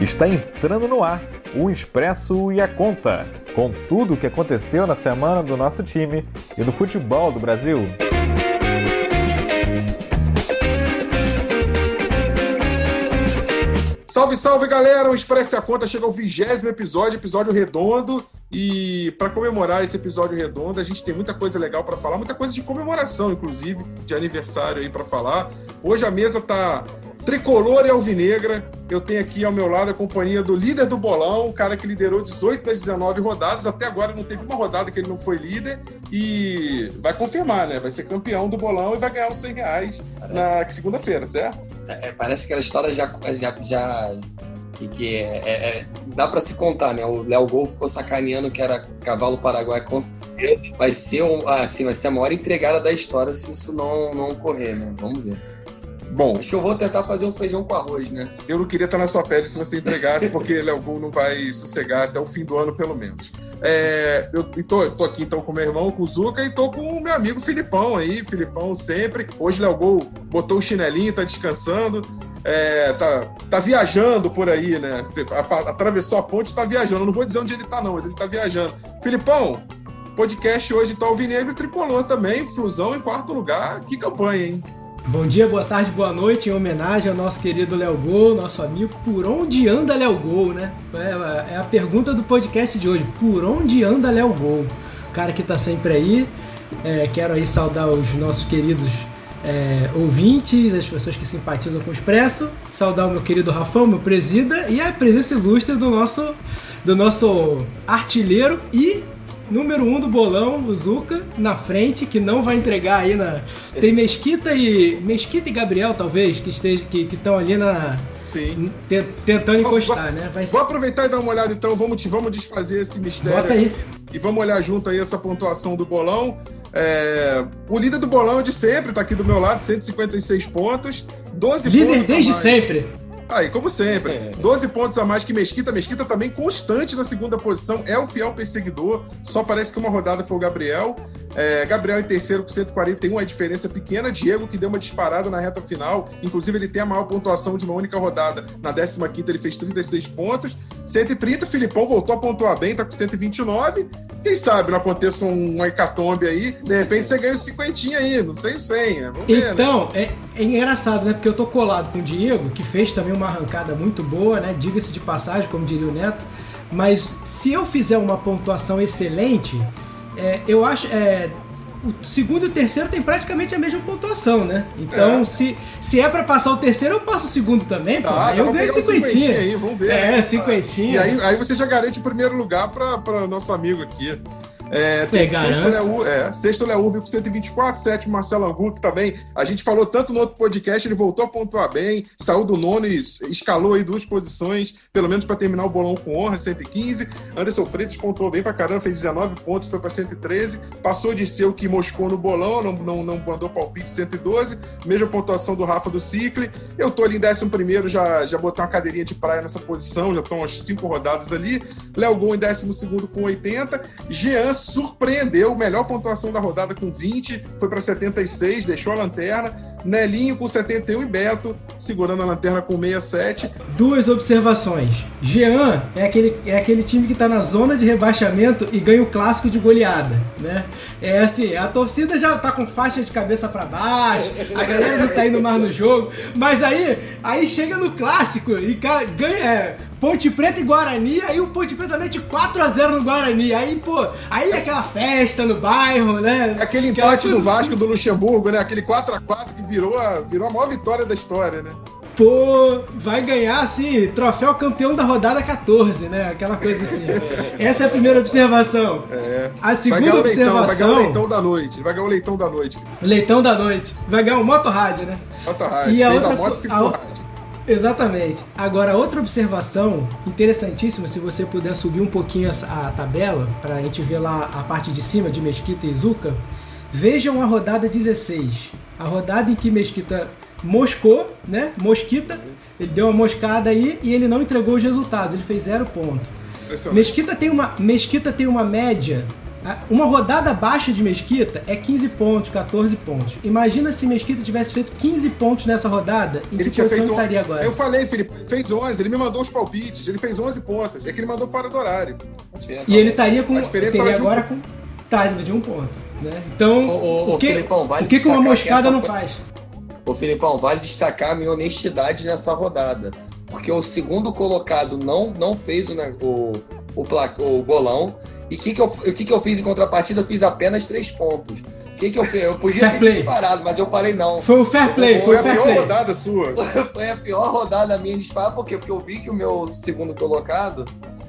Está entrando no ar o Expresso e a Conta, com tudo o que aconteceu na semana do nosso time e do futebol do Brasil. Salve, salve galera! O Expresso e a Conta chega ao vigésimo episódio, episódio redondo. E para comemorar esse episódio redondo, a gente tem muita coisa legal para falar, muita coisa de comemoração, inclusive, de aniversário aí para falar. Hoje a mesa tá tricolor e alvinegra. Eu tenho aqui ao meu lado a companhia do líder do bolão, o cara que liderou 18 das 19 rodadas. Até agora não teve uma rodada que ele não foi líder e vai confirmar, né? Vai ser campeão do bolão e vai ganhar os 100 reais parece... na segunda-feira, certo? É, parece que aquela história já, já, já que, que é, é, é, dá para se contar, né? O Léo Gol ficou sacaneando que era cavalo paraguai com certeza. Vai ser, um, assim, vai ser a maior entregada da história se isso não, não ocorrer, né? Vamos ver. Bom, acho que eu vou tentar fazer um feijão com arroz, né? Eu não queria estar na sua pele se você entregasse, porque Léo Gol não vai sossegar até o fim do ano, pelo menos. É, eu tô, tô, aqui então com meu irmão, com o Zuca, e tô com o meu amigo Filipão aí, Filipão sempre. Hoje Léo Gol botou o chinelinho, tá descansando é, tá, tá viajando por aí, né? Atravessou a ponte tá viajando. Eu não vou dizer onde ele tá, não, mas ele tá viajando. Filipão, podcast hoje tá Alvinegro e Tricolor também, Flusão em quarto lugar. Que campanha, hein? Bom dia, boa tarde, boa noite, em homenagem ao nosso querido Léo Gol, nosso amigo. Por onde anda Léo Gol, né? É, é, a pergunta do podcast de hoje. Por onde anda Léo Gol? O cara que tá sempre aí. É, quero aí saudar os nossos queridos é, ouvintes, as pessoas que simpatizam com o Expresso, saudar o meu querido Rafão, meu presida, e a presença ilustre do nosso, do nosso artilheiro e número um do bolão, o Zuka, na frente, que não vai entregar aí na. Tem Mesquita e. Mesquita e Gabriel, talvez, que estejam que estão ali na. Sim. Tentando encostar, né? Vai ser... Vou aproveitar e dar uma olhada então, vamos, vamos desfazer esse mistério. Bota aí. E vamos olhar junto aí essa pontuação do bolão. É, o líder do bolão de sempre está aqui do meu lado, 156 pontos. 12 líder pontos. Líder desde sempre. Aí, como sempre, é. 12 pontos a mais que Mesquita. Mesquita também constante na segunda posição, é o fiel perseguidor. Só parece que uma rodada foi o Gabriel. É, Gabriel em terceiro com 141, a diferença pequena. Diego, que deu uma disparada na reta final. Inclusive, ele tem a maior pontuação de uma única rodada. Na 15, ele fez 36 pontos. 130, Filipão voltou a pontuar bem, tá com 129. Quem sabe não aconteça um hecatombe aí, de repente você ganha os 50 aí, não sei o 100. Vamos ver, né? então, né? é, é engraçado, né? Porque eu tô colado com o Diego, que fez também uma arrancada muito boa, né? Diga-se de passagem, como diria o Neto. Mas se eu fizer uma pontuação excelente, é, eu acho. É, o segundo e o terceiro tem praticamente a mesma pontuação, né? Então, é. se, se é para passar o terceiro, eu passo o segundo também, pô. Tá, eu ganho cinquentinha. Aí, vamos ver. É, cinquentinha. E aí, aí você já garante o primeiro lugar para nosso amigo aqui. É, tem sexto Léo, é, sexto Léo Urbio com 124, sétimo Marcelo Angu, que também a gente falou tanto no outro podcast, ele voltou a pontuar bem, saiu do nono e escalou aí duas posições, pelo menos para terminar o bolão com honra, 115. Anderson Freitas pontuou bem para caramba, fez 19 pontos, foi para 113, passou de ser o que moscou no bolão, não, não, não mandou palpite 112, mesma pontuação do Rafa do Cicle. Eu tô ali em 11 primeiro, já, já botei uma cadeirinha de praia nessa posição, já estão umas cinco rodadas ali. Léo Gol em 12 segundo com 80. Jean surpreendeu, melhor pontuação da rodada com 20, foi para 76, deixou a lanterna. Nelinho com 71 e Beto segurando a lanterna com 67. Duas observações. Jean é aquele, é aquele time que está na zona de rebaixamento e ganha o clássico de goleada, né? É assim, a torcida já tá com faixa de cabeça para baixo, a galera não tá indo mais no jogo, mas aí, aí chega no clássico e ganha, é, Ponte Preta e Guarani, aí o Ponte Preta mete 4x0 no Guarani. Aí, pô, aí é aquela festa no bairro, né? Aquele empate do Vasco do Luxemburgo, né? Aquele 4x4 que virou a, virou a maior vitória da história, né? Pô, vai ganhar, assim, troféu campeão da rodada 14, né? Aquela coisa assim. Essa é a primeira observação. É. A segunda observação. vai ganhar o leitão da noite. Vai ganhar o leitão da noite. Leitão da noite. Vai ganhar o motorrádio, né? Motorrádio. E a outra, da moto fica a. Exatamente. Agora, outra observação interessantíssima, se você puder subir um pouquinho a, a tabela, para a gente ver lá a parte de cima de Mesquita e Zuca, vejam a rodada 16. A rodada em que Mesquita moscou, né? Mosquita, ele deu uma moscada aí e ele não entregou os resultados, ele fez zero ponto. Mesquita tem uma, Mesquita tem uma média uma rodada baixa de Mesquita é 15 pontos, 14 pontos. Imagina se Mesquita tivesse feito 15 pontos nessa rodada, em Ele que posição feito. estaria agora? Eu falei, Felipe, ele fez 11, ele me mandou os palpites, ele fez 11 pontos. É que ele mandou fora do horário. E ele estaria com. Teria de um agora com. Tá, de um ponto. Né? Então, Ô, ô, o que, Filipão, vale o que, que uma que moscada essa não foi- faz? Ô, Filipão, vale destacar a minha honestidade nessa rodada. Porque o segundo colocado não, não fez o, o, o, placa, o bolão. E o que, que, eu, o que, que eu fiz em contrapartida? Eu fiz apenas três pontos. O que, que eu fiz? Eu podia Fair ter play. disparado, mas eu falei não. Foi o fair play, foi Foi o a fair pior play. rodada sua. Foi a pior rodada minha de disparar, por quê? Porque eu vi que o meu segundo colocado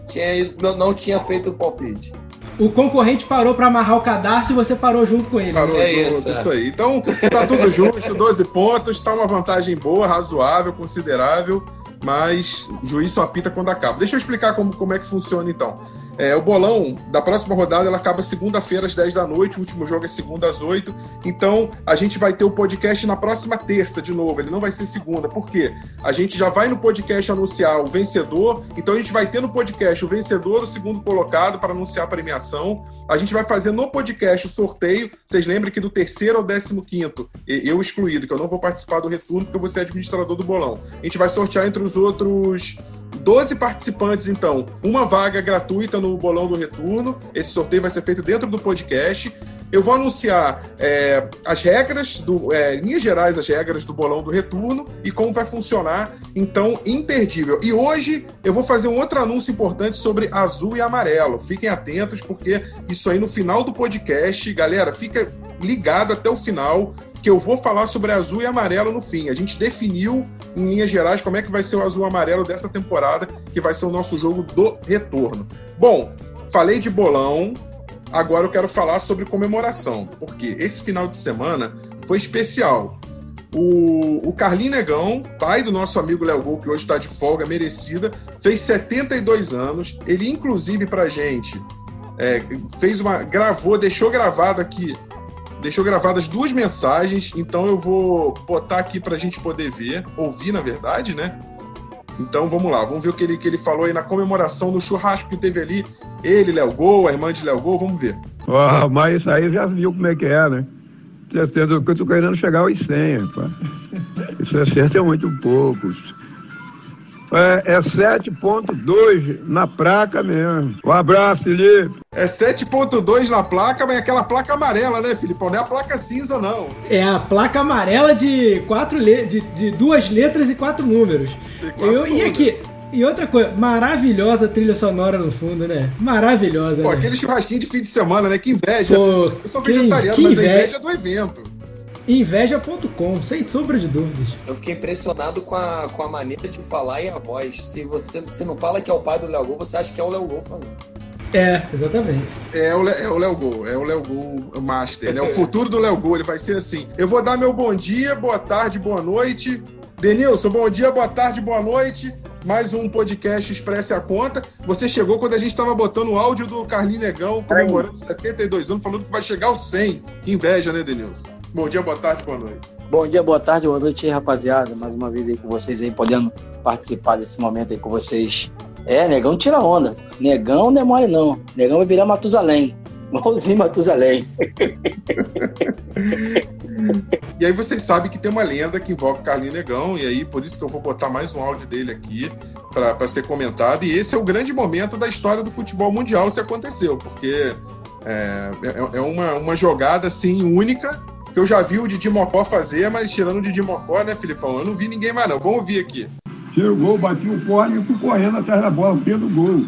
tinha, não, não tinha feito o palpite. O concorrente parou pra amarrar o cadarço e você parou junto com ele. né? Parou É junto, isso, é. isso aí. Então, tá tudo justo, 12 pontos, tá uma vantagem boa, razoável, considerável, mas o juiz só apita quando acaba. Deixa eu explicar como, como é que funciona então. É, o bolão da próxima rodada ela acaba segunda-feira às 10 da noite, o último jogo é segunda às 8. Então a gente vai ter o podcast na próxima terça de novo, ele não vai ser segunda. Por quê? A gente já vai no podcast anunciar o vencedor, então a gente vai ter no podcast o vencedor, o segundo colocado para anunciar a premiação. A gente vai fazer no podcast o sorteio. Vocês lembram que do terceiro ao décimo quinto, eu excluído, que eu não vou participar do retorno porque eu vou ser administrador do bolão. A gente vai sortear entre os outros 12 participantes, então, uma vaga gratuita no bolão do retorno. Esse sorteio vai ser feito dentro do podcast. Eu vou anunciar é, as regras, do, é, linhas gerais, as regras do bolão do retorno e como vai funcionar. Então, imperdível. E hoje eu vou fazer um outro anúncio importante sobre azul e amarelo. Fiquem atentos, porque isso aí no final do podcast, galera, fica ligado até o final, que eu vou falar sobre azul e amarelo no fim. A gente definiu, em linhas gerais, como é que vai ser o azul e amarelo dessa temporada, que vai ser o nosso jogo do retorno. Bom, falei de bolão, agora eu quero falar sobre comemoração, porque esse final de semana foi especial. O, o Carlinho Negão, pai do nosso amigo Léo Gol, que hoje está de folga merecida, fez 72 anos. Ele, inclusive, pra gente, é, fez uma. gravou, deixou gravado aqui. Deixou gravadas duas mensagens, então eu vou botar aqui pra gente poder ver, ouvir, na verdade, né? Então vamos lá, vamos ver o que ele, que ele falou aí na comemoração do churrasco que teve ali. Ele, Léo Gol, a irmã de Léo Gol, vamos ver. Ó, mas isso aí já viu como é que é, né? 60, que eu tô querendo chegar aos 100, pá. E 60 é muito poucos. É, é 7.2 na placa mesmo. Um abraço, Felipe. É 7.2 na placa, mas é aquela placa amarela, né, Filipão? Não é a placa cinza, não. É a placa amarela de quatro le de, de duas letras e quatro números. E quatro Eu, e aqui, e outra coisa, maravilhosa trilha sonora no fundo, né? Maravilhosa. Pô, né? aquele churrasquinho de fim de semana, né? Que inveja. Pô, eu sou vegetariano, que mas a inveja. inveja é do evento. Inveja.com, sem sombra de dúvidas. Eu fiquei impressionado com a, com a maneira de falar e a voz. Se você se não fala que é o pai do Léo Gol, você acha que é o Léo Gol falando. É, exatamente. É o, é o Léo Gol, é o Léo Gol Master, né? O futuro do Léo Gol, ele vai ser assim. Eu vou dar meu bom dia, boa tarde, boa noite. Denilson, bom dia, boa tarde, boa noite. Mais um podcast Expresse a Conta. Você chegou quando a gente estava botando o áudio do Carlinho Negão, comemorando 72 anos, falando que vai chegar aos 100. Que inveja, né, Denilson? Bom dia, boa tarde, boa noite. Bom dia, boa tarde, boa noite aí, rapaziada. Mais uma vez aí com vocês aí, podendo participar desse momento aí com vocês. É, negão tira onda. Negão não é mole, não. Negão vai virar Matusalém. Igualzinho Matusalém. E aí vocês sabem que tem uma lenda que envolve Carlinho Negão, e aí por isso que eu vou botar mais um áudio dele aqui para ser comentado. E esse é o grande momento da história do futebol mundial se aconteceu, porque é, é- é uma, uma jogada assim única eu já vi o Didi Mocó fazer, mas tirando o Didi Mocó, né, Filipão? Eu não vi ninguém mais, não. Vamos ouvir aqui. Tira o gol, bati o córner e fui correndo atrás da bola, pelo gol.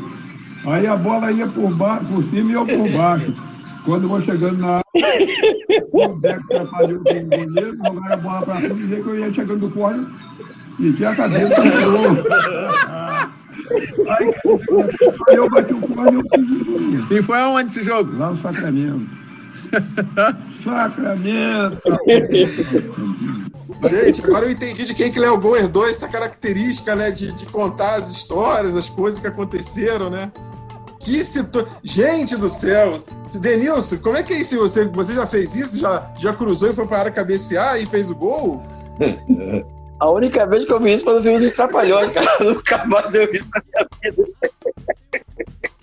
Aí a bola ia por, ba por cima e eu por baixo. Quando eu vou chegando na área, o Beco atrapalhou o time do goleiro, jogaram a bola pra frente, dizer que eu ia chegando do e tinha a cabeça do gol. Aí eu bati o córner e eu fiz o gol. E foi aonde esse jogo? Lá no Sacramento. Sacramento! Gente, agora eu entendi de quem que Léo Gol herdou essa característica, né, de, de contar as histórias, as coisas que aconteceram, né? Que situação. Gente do céu! Denilson, como é que é isso? Você, você já fez isso? Já, já cruzou e foi para a área cabecear e fez o gol? A única vez que eu vi isso foi no filme dos Trapalhões, cara. Nunca mais eu vi isso na minha vida.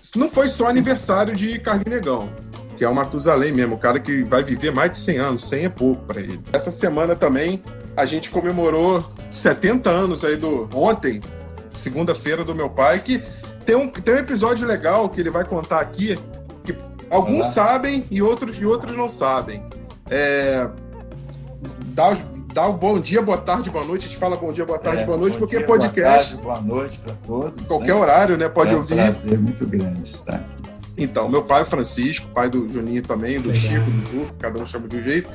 Isso não foi só aniversário de Carlinho Negão. Que é o Matusalém mesmo, o cara que vai viver mais de 100 anos, 100 é pouco para ele. Essa semana também a gente comemorou 70 anos aí do ontem, segunda-feira do meu pai, que tem um, tem um episódio legal que ele vai contar aqui, que alguns Olá. sabem e outros, e outros não sabem. É, dá, dá um bom dia, boa tarde, boa noite. A gente fala bom dia, boa tarde, é, boa noite, porque dia, podcast. Boa tarde, boa noite para todos. Qualquer né? horário, né? Pode é um ouvir. É um prazer muito grande estar aqui. Então, meu pai, Francisco, pai do Juninho também, do Legal. Chico, do Zu, cada um chama de um jeito.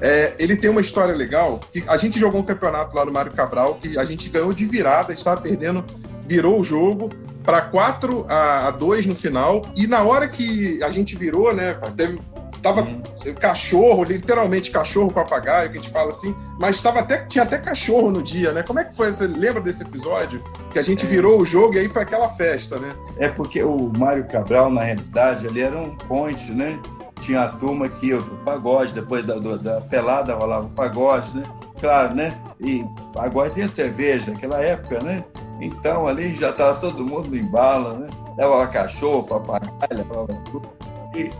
É, ele tem uma história legal. Que a gente jogou um campeonato lá no Mário Cabral que a gente ganhou de virada, a gente estava perdendo, virou o jogo para 4 a 2 no final. E na hora que a gente virou, né, teve, Tava uhum. cachorro, literalmente cachorro, papagaio, que a gente fala assim, mas tava até, tinha até cachorro no dia, né? Como é que foi? Você lembra desse episódio? Que a gente é. virou o jogo e aí foi aquela festa, né? É porque o Mário Cabral, na realidade, ali era um point, né? Tinha a turma que ia pro pagode, depois da, do, da pelada rolava o pagode, né? Claro, né? E agora tem a cerveja, aquela época, né? Então ali já tava todo mundo em bala, né? Levava cachorro, papagaio, levava tudo. E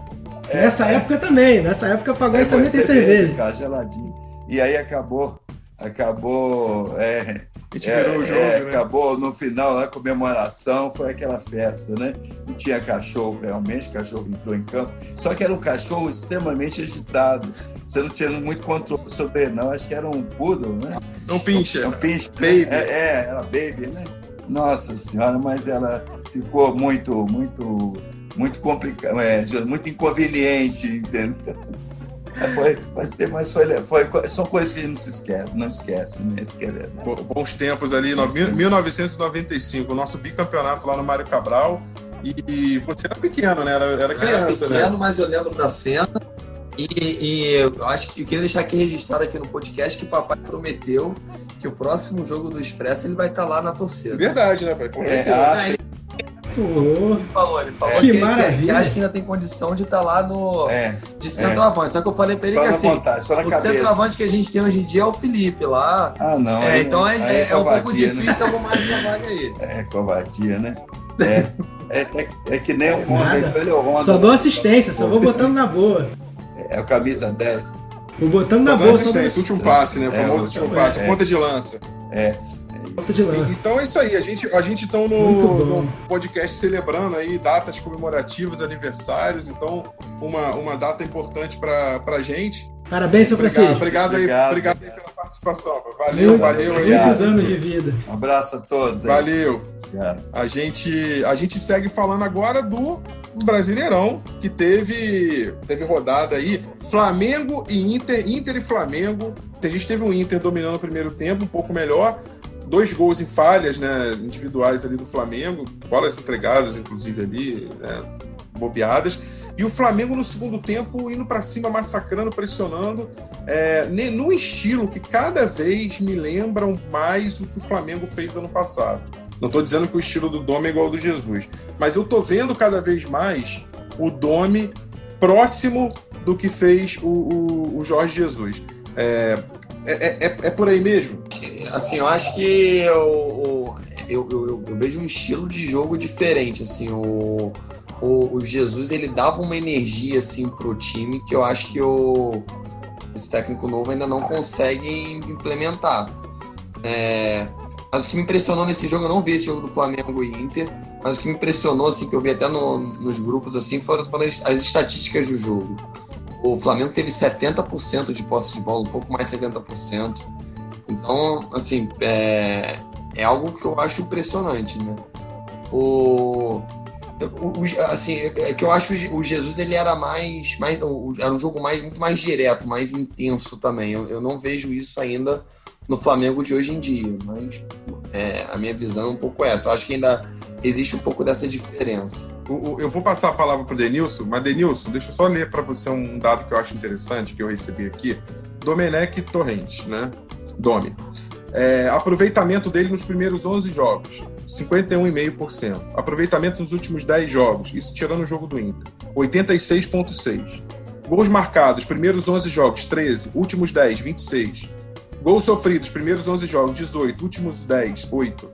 é, nessa é. época também, nessa época pagode é, também tem cerveja. Ficar geladinho. E aí acabou, acabou. É, a gente virou o jogo, é, né? Acabou no final, a comemoração, foi aquela festa, né? E tinha cachorro, realmente, cachorro entrou em campo. Só que era um cachorro extremamente agitado. Você não tinha muito controle sobre ele, não. Acho que era um poodle, né? Um pincher. Um, um pincher. Né? Baby. Né? É, é, era baby, né? Nossa senhora, mas ela ficou muito, muito muito complicado, é, muito inconveniente, entendeu? Foi, mas foi, foi, são coisas que a gente não se esquece, não esquece, né? Esquece, Bons tempos ali, no, 1995, o nosso bicampeonato lá no Mário Cabral. E, você era pequeno, né? Era, era criança, era pequeno, né? mas eu lembro da cena. E, e, eu acho que eu queria deixar aqui registrado aqui no podcast que o papai prometeu que o próximo jogo do Expresso ele vai estar lá na torcida. Verdade, né, pai? Prometeu. É, ah, ele ele falou, ele falou que, que, que, que, acha que ainda tem condição de estar tá lá no é, de centroavante. É. Só que eu falei pra ele só que assim, vontade, o cabeça. centroavante que a gente tem hoje em dia é o Felipe lá. Ah, não. É, então é, é, é, um pouco né? difícil arrumar essa vaga aí. É, covardia, né? É, é, é, é que nem o Honda, é o Honda. Só dou assistência, só vou botando na boa. É o camisa 10. Vou botando na boa. Só último passe, né? O famoso último passe, ponta de lança. É. Então é isso aí, a gente a gente então no, no, podcast celebrando aí datas comemorativas, aniversários, então uma, uma data importante para pra gente. Parabéns, seu Francisco. Obrigado, obrigado, aí, obrigado aí pela participação. Valeu, Muito, valeu. Muitos anos de vida. Um abraço a todos. Valeu. A gente, a gente segue falando agora do Brasileirão, que teve, teve rodada aí. Flamengo e Inter, Inter e Flamengo. A gente teve um Inter dominando o primeiro tempo, um pouco melhor dois gols em falhas né, individuais ali do Flamengo, bolas entregadas, inclusive, ali, né, bobeadas. E o Flamengo no segundo tempo indo para cima, massacrando, pressionando, é, num estilo que cada vez me lembram mais o que o Flamengo fez ano passado. Não estou dizendo que o estilo do Dome é igual ao do Jesus, mas eu estou vendo cada vez mais o Dome próximo do que fez o, o, o Jorge Jesus. É, é, é, é, por aí mesmo? Assim, eu acho que eu, eu, eu, eu, vejo um estilo de jogo diferente. Assim, o, o, o, Jesus ele dava uma energia assim pro time que eu acho que o, esse técnico novo ainda não consegue implementar. É, mas o que me impressionou nesse jogo, eu não vi esse jogo do Flamengo e Inter, mas o que me impressionou, assim, que eu vi até no, nos grupos, assim, foram, foram as, as estatísticas do jogo. O Flamengo teve 70% de posse de bola, um pouco mais de 70%. Então, assim, é, é algo que eu acho impressionante, né? O, o, assim, é que eu acho o Jesus ele era mais, mais era um jogo mais, muito mais direto, mais intenso também. Eu, eu não vejo isso ainda no Flamengo de hoje em dia, mas é, a minha visão é um pouco essa. Eu acho que ainda existe um pouco dessa diferença. Eu vou passar a palavra para o Denilson, mas Denilson, deixa eu só ler para você um dado que eu acho interessante, que eu recebi aqui. Domenech Torrente, né? Domi. É, aproveitamento dele nos primeiros 11 jogos, 51,5%. Aproveitamento nos últimos 10 jogos, isso tirando o jogo do Inter, 86,6%. Gols marcados, primeiros 11 jogos, 13. Últimos 10, 26. Gols sofridos, primeiros 11 jogos, 18. Últimos 10, 8.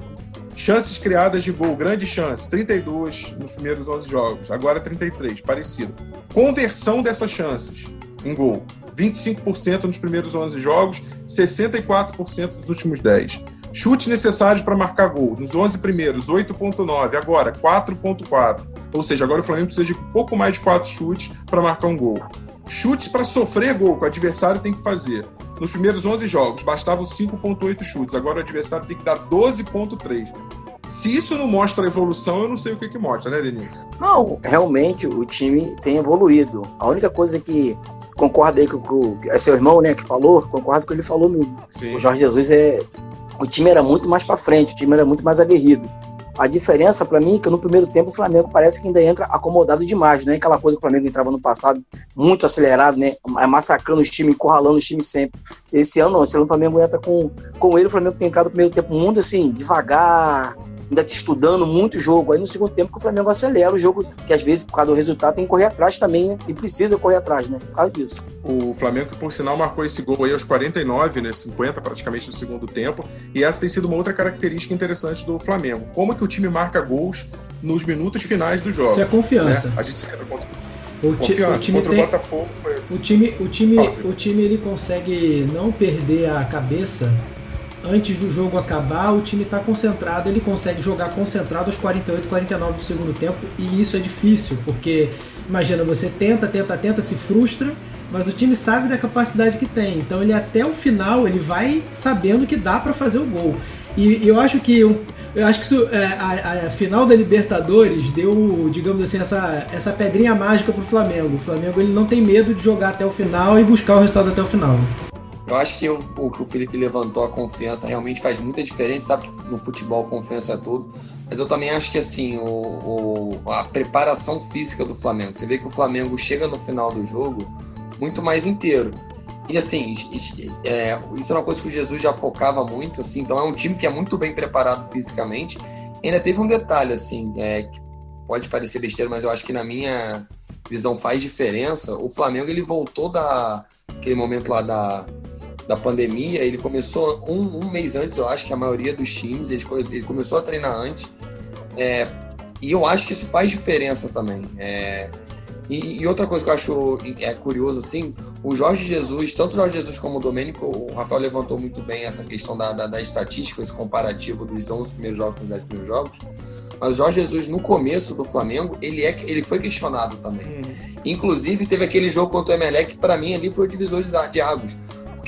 Chances criadas de gol, grande chance, 32 nos primeiros 11 jogos, agora 33, parecido. Conversão dessas chances em gol, 25% nos primeiros 11 jogos, 64% nos últimos 10. Chutes necessários para marcar gol, nos 11 primeiros, 8.9, agora 4.4. Ou seja, agora o Flamengo precisa de um pouco mais de 4 chutes para marcar um gol. Chutes para sofrer gol que o adversário tem que fazer. Nos primeiros 11 jogos, bastavam 5,8 chutes. Agora o adversário tem que dar 12,3. Se isso não mostra evolução, eu não sei o que, que mostra, né, Denise? Não, realmente o time tem evoluído. A única coisa que concorda aí com o é seu irmão, né, que falou, concordo com o que ele falou mesmo. Sim. O Jorge Jesus é. O time era muito mais para frente, o time era muito mais aguerrido. A diferença para mim é que no primeiro tempo o Flamengo parece que ainda entra acomodado demais, não é aquela coisa que o Flamengo entrava no passado muito acelerado, né? Massacrando os times, encurralando os times sempre. Esse ano não, esse ano o Flamengo entra com, com ele, o Flamengo tem entrado no primeiro tempo muito assim, devagar, ainda estudando muito o jogo. Aí no segundo tempo que o Flamengo acelera o jogo, que às vezes, por causa do resultado, tem que correr atrás também, né? e precisa correr atrás, né? Por causa disso. O Flamengo, que por sinal, marcou esse gol aí aos 49, né? 50 praticamente no segundo tempo. E essa tem sido uma outra característica interessante do Flamengo. Como que o time marca gols nos minutos finais do jogo. Isso é confiança. Né? A gente sempre contra... O, ti, o, time contra tem, o Botafogo foi assim. O time, o time, o time ele consegue não perder a cabeça antes do jogo acabar, o time está concentrado, ele consegue jogar concentrado aos 48, 49 do segundo tempo, e isso é difícil, porque imagina, você tenta, tenta, tenta, se frustra, mas o time sabe da capacidade que tem. Então ele até o final ele vai sabendo que dá para fazer o gol. E, eu acho que eu acho que isso, é, a, a, final da Libertadores deu, digamos assim, essa, essa pedrinha mágica pro Flamengo. O Flamengo ele não tem medo de jogar até o final e buscar o resultado até o final. Eu acho que o, que o Felipe levantou, a confiança, realmente faz muita diferença. Sabe no futebol confiança é tudo. Mas eu também acho que assim, o, o, a preparação física do Flamengo. Você vê que o Flamengo chega no final do jogo muito mais inteiro. E assim, é, isso é uma coisa que o Jesus já focava muito, assim, então é um time que é muito bem preparado fisicamente. E ainda teve um detalhe, assim, é, pode parecer besteira, mas eu acho que na minha visão faz diferença. O Flamengo ele voltou da aquele momento lá da da pandemia, ele começou um, um, mês antes, eu acho que a maioria dos times, ele, ele começou a treinar antes. É, e eu acho que isso faz diferença também. É, e, e, outra coisa que eu acho é curioso, assim, o Jorge Jesus, tanto o Jorge Jesus como o Domênico, o Rafael levantou muito bem essa questão da, da, da estatística, esse comparativo dos 11 primeiros jogos com os 10 primeiros jogos. Mas o Jorge Jesus, no começo do Flamengo, ele, é, ele foi questionado também. Uhum. Inclusive, teve aquele jogo contra o Emelec, que para mim ali foi o divisor de águas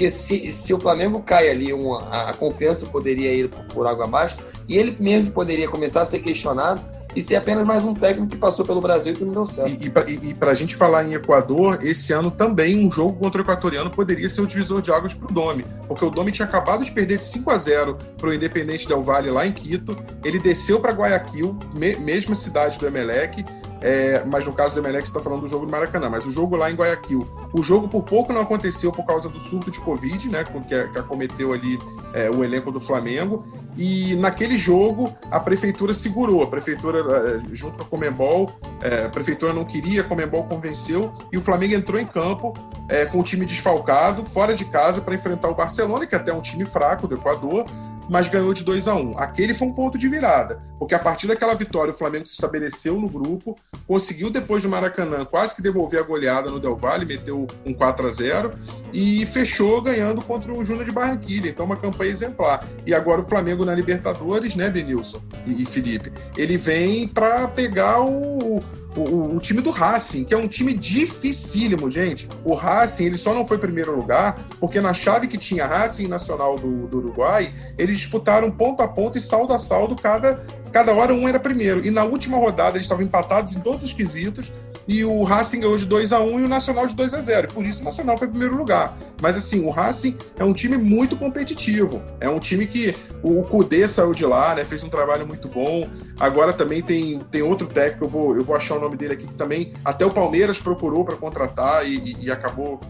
porque se, se o Flamengo cai ali, uma, a confiança poderia ir por, por água abaixo, e ele mesmo poderia começar a ser questionado e ser apenas mais um técnico que passou pelo Brasil e que não deu certo. E, e para a gente falar em Equador, esse ano também um jogo contra o equatoriano poderia ser o divisor de águas para o Domi, porque o Domi tinha acabado de perder de 5 a 0 para o Independente Del Valle lá em Quito, ele desceu para Guayaquil, me, mesma cidade do Emelec, é, mas no caso do Emelec, você está falando do jogo do Maracanã, mas o jogo lá em Guayaquil. O jogo por pouco não aconteceu por causa do surto de Covid, né? Que, que acometeu ali é, o elenco do Flamengo. E naquele jogo a prefeitura segurou, a prefeitura, é, junto com a Comembol, é, a prefeitura não queria, a Comembol convenceu, e o Flamengo entrou em campo é, com o time desfalcado, fora de casa, para enfrentar o Barcelona, que até é um time fraco do Equador, mas ganhou de 2 a 1 um. Aquele foi um ponto de virada, porque a partir daquela vitória o Flamengo se estabeleceu no grupo, conseguiu depois do Maracanã quase que devolver a goleada no Del Valle, meteu um 4 a 0 e fechou ganhando contra o Júnior de Barranquilla. Então, uma campanha exemplar. E agora o Flamengo na Libertadores, né, Denilson e, e Felipe? Ele vem para pegar o o, o, time do Racing, que é um time dificílimo, gente. O Racing, ele só não foi primeiro lugar porque na chave que tinha Racing Nacional do, do Uruguai, eles disputaram ponto a ponto e saldo a saldo, cada, cada hora um era primeiro. E na última rodada eles estavam empatados em todos os quesitos, e o Racing ganhou de 2 a 1 e o Nacional de 2 a 0 Por isso o Nacional foi em primeiro lugar. Mas assim, o Racing é um time muito competitivo. É um time que o Cudê saiu de lá, né? Fez um trabalho muito bom. Agora também tem, tem outro técnico, eu vou, eu vou achar o nome dele aqui, que também até o Palmeiras procurou para contratar e, e, e acabou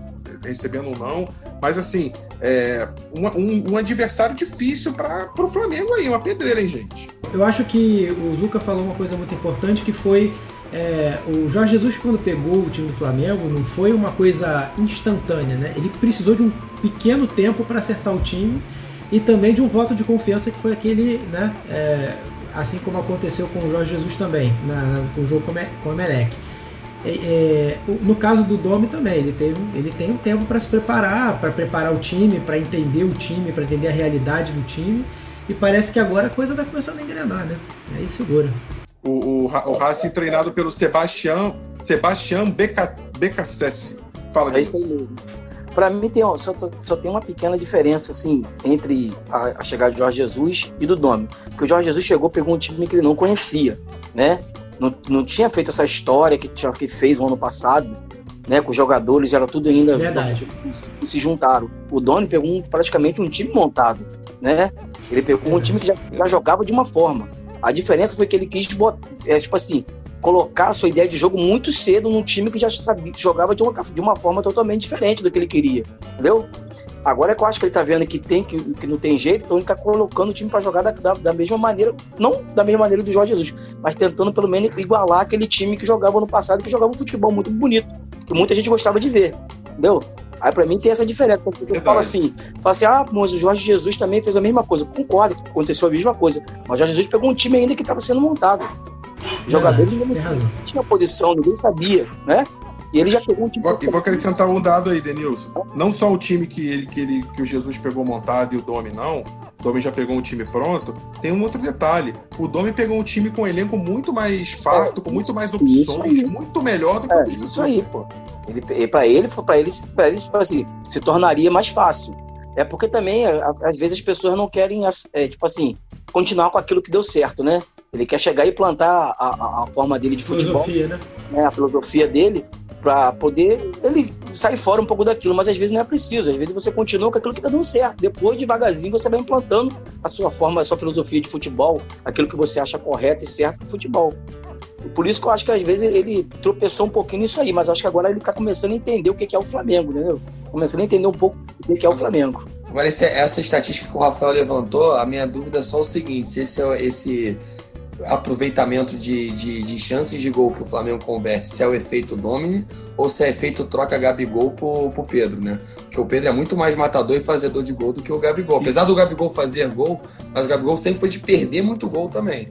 recebendo um não. Mas assim, é um, um, um adversário difícil para o Flamengo aí, uma pedreira, hein, gente? Eu acho que o Zuca falou uma coisa muito importante que foi é, o Jorge Jesus, quando pegou o time do Flamengo, não foi uma coisa instantânea, né? Ele precisou de um pequeno tempo para acertar o time e também de um voto de confiança que foi aquele, né? É, assim como aconteceu com o Jorge Jesus também, na, na, com o jogo com o Emelec. É, é, no caso do Domi também, ele, teve, ele tem um tempo para se preparar, para preparar o time, para entender o time, para entender a realidade do time. E parece que agora a coisa está começando a engrenar, né? Aí segura. O, o, o Racing treinado pelo Sebastião, Sebastião Beca, Becassese. Fala é isso aí mesmo. Para mim tem, só, só tem uma pequena diferença assim entre a, a, chegada de Jorge Jesus e do Domi. Porque o Jorge Jesus chegou, pegou um time que ele não conhecia, né? Não, não tinha feito essa história que, que fez no ano passado, né? Com os jogadores, era tudo ainda. Verdade. Se, se juntaram. O Domi pegou um, praticamente um time montado, né? Ele pegou um time que já, já jogava de uma forma. A diferença foi que ele quis botar, é, tipo assim, colocar a sua ideia de jogo muito cedo num time que já sabia, jogava de uma, de uma forma totalmente diferente do que ele queria, entendeu? Agora é que eu acho que ele tá vendo que tem que, que não tem jeito, então ele tá colocando o time para jogar da, da, da, mesma maneira, não da mesma maneira do Jorge Jesus, mas tentando pelo menos igualar aquele time que jogava no passado, que jogava um futebol muito bonito, que muita gente gostava de ver, entendeu? Aí para mim tem essa diferença. Porque eu falo assim, falo assim, ah, mas o Jorge Jesus também fez a mesma coisa. Concordo que aconteceu a mesma coisa. Mas o Jorge Jesus pegou um time ainda que estava sendo montado. Os jogadores não tinham posição, ninguém sabia, né? E ele já pegou um time. E vou acrescentar um dado aí, Denilson. Não só o time que, ele, que, ele, que o Jesus pegou montado e o Domi não. O Domi já pegou um time pronto. Tem um outro detalhe. O Domi pegou um time com um elenco muito mais farto, é, com muito mais opções, muito melhor do que é, o Jesus. Isso aí, pô. Ele, para ele, para ele, para ele tipo assim, se tornaria mais fácil. É porque também, às vezes, as pessoas não querem, é, tipo assim, continuar com aquilo que deu certo, né? Ele quer chegar e plantar a, a, a forma dele de futebol. Filosofia, né? né? A filosofia dele, para poder ele sair fora um pouco daquilo, mas às vezes não é preciso. Às vezes você continua com aquilo que está dando certo. Depois, devagarzinho, você vai implantando a sua forma, a sua filosofia de futebol, aquilo que você acha correto e certo no futebol. Por isso que eu acho que às vezes ele tropeçou um pouquinho nisso aí, mas acho que agora ele está começando a entender o que é o Flamengo, entendeu? Começando a entender um pouco o que é o Flamengo. Agora, esse, essa estatística que o Rafael levantou, a minha dúvida é só o seguinte: se esse, esse aproveitamento de, de, de, chances de gol que o Flamengo converte, se é o efeito Domini ou se é efeito troca Gabigol pro, pro Pedro, né? Porque o Pedro é muito mais matador e fazedor de gol do que o Gabigol. Apesar do Gabigol fazer gol, mas o Gabigol sempre foi de perder muito gol também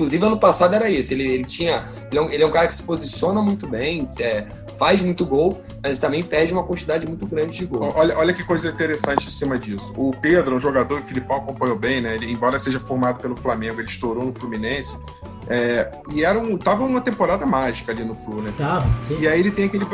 inclusive ano passado era isso. Ele, ele tinha. Ele é, um, ele é um cara que se posiciona muito bem, é, faz muito gol, mas também perde uma quantidade muito grande de gol. Olha, olha que coisa interessante em cima disso. O Pedro, um jogador, o Filipão acompanhou bem, né? Ele, embora seja formado pelo Flamengo, ele estourou no Fluminense. É, e era um, tava uma temporada mágica ali no Flu, né? Tava, sim. E aí ele tem aquele,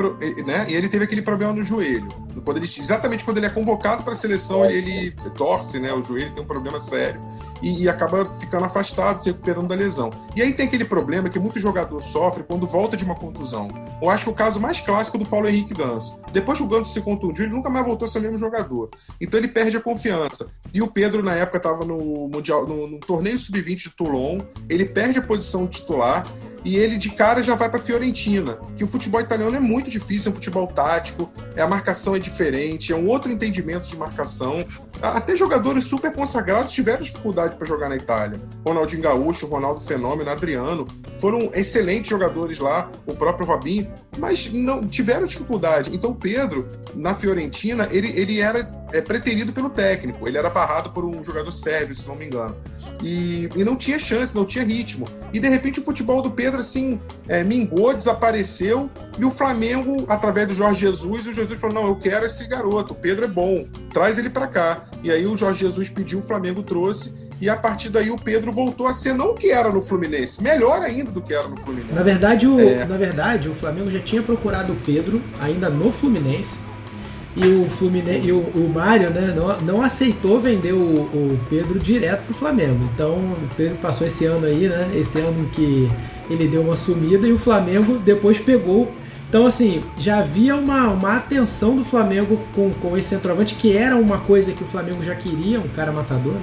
né? E ele teve aquele problema no joelho. Quando ele, exatamente quando ele é convocado para a seleção, ele, ele, torce, né? O joelho tem um problema sério e, e, acaba ficando afastado, se recuperando da lesão. E aí tem aquele problema que muito jogador sofre quando volta de uma contusão. Eu acho que o caso mais clássico do Paulo Henrique Ganso. Depois que o Ganso se contundiu, ele nunca mais voltou a ser o mesmo jogador. Então ele perde a confiança. E o Pedro, na época, estava no, mundial, no, no torneio sub-20 de Toulon, ele perde a posição titular e ele de cara já vai para Fiorentina, que o futebol italiano é muito difícil, é um futebol tático, é, a marcação é diferente, é um outro entendimento de marcação. Até jogadores super consagrados tiveram dificuldade para jogar na Itália. Ronaldinho Gaúcho, Ronaldo Fenômeno, Adriano, foram excelentes jogadores lá, o próprio Robinho, mas não tiveram dificuldade. Então Pedro, na Fiorentina, ele, ele era é, preterido pelo técnico, ele era barrado por um jogador sérvio, se não me engano. E, e não tinha chance, não tinha ritmo. E de repente o futebol do Pedro assim é, mingou, desapareceu. E o Flamengo, através do Jorge Jesus, o Jesus falou: Não, eu quero esse garoto, o Pedro é bom, traz ele para cá. E aí o Jorge Jesus pediu, o Flamengo trouxe. E a partir daí o Pedro voltou a ser não o que era no Fluminense, melhor ainda do que era no Fluminense. Na verdade, o, é... na verdade, o Flamengo já tinha procurado o Pedro ainda no Fluminense e o Fluminense e o, o Mário né, não, não aceitou vender o, o Pedro direto para o Flamengo. Então o Pedro passou esse ano aí, né? Esse ano que ele deu uma sumida e o Flamengo depois pegou. Então, assim, já havia uma, uma atenção do Flamengo com, com esse centroavante, que era uma coisa que o Flamengo já queria, um cara matador.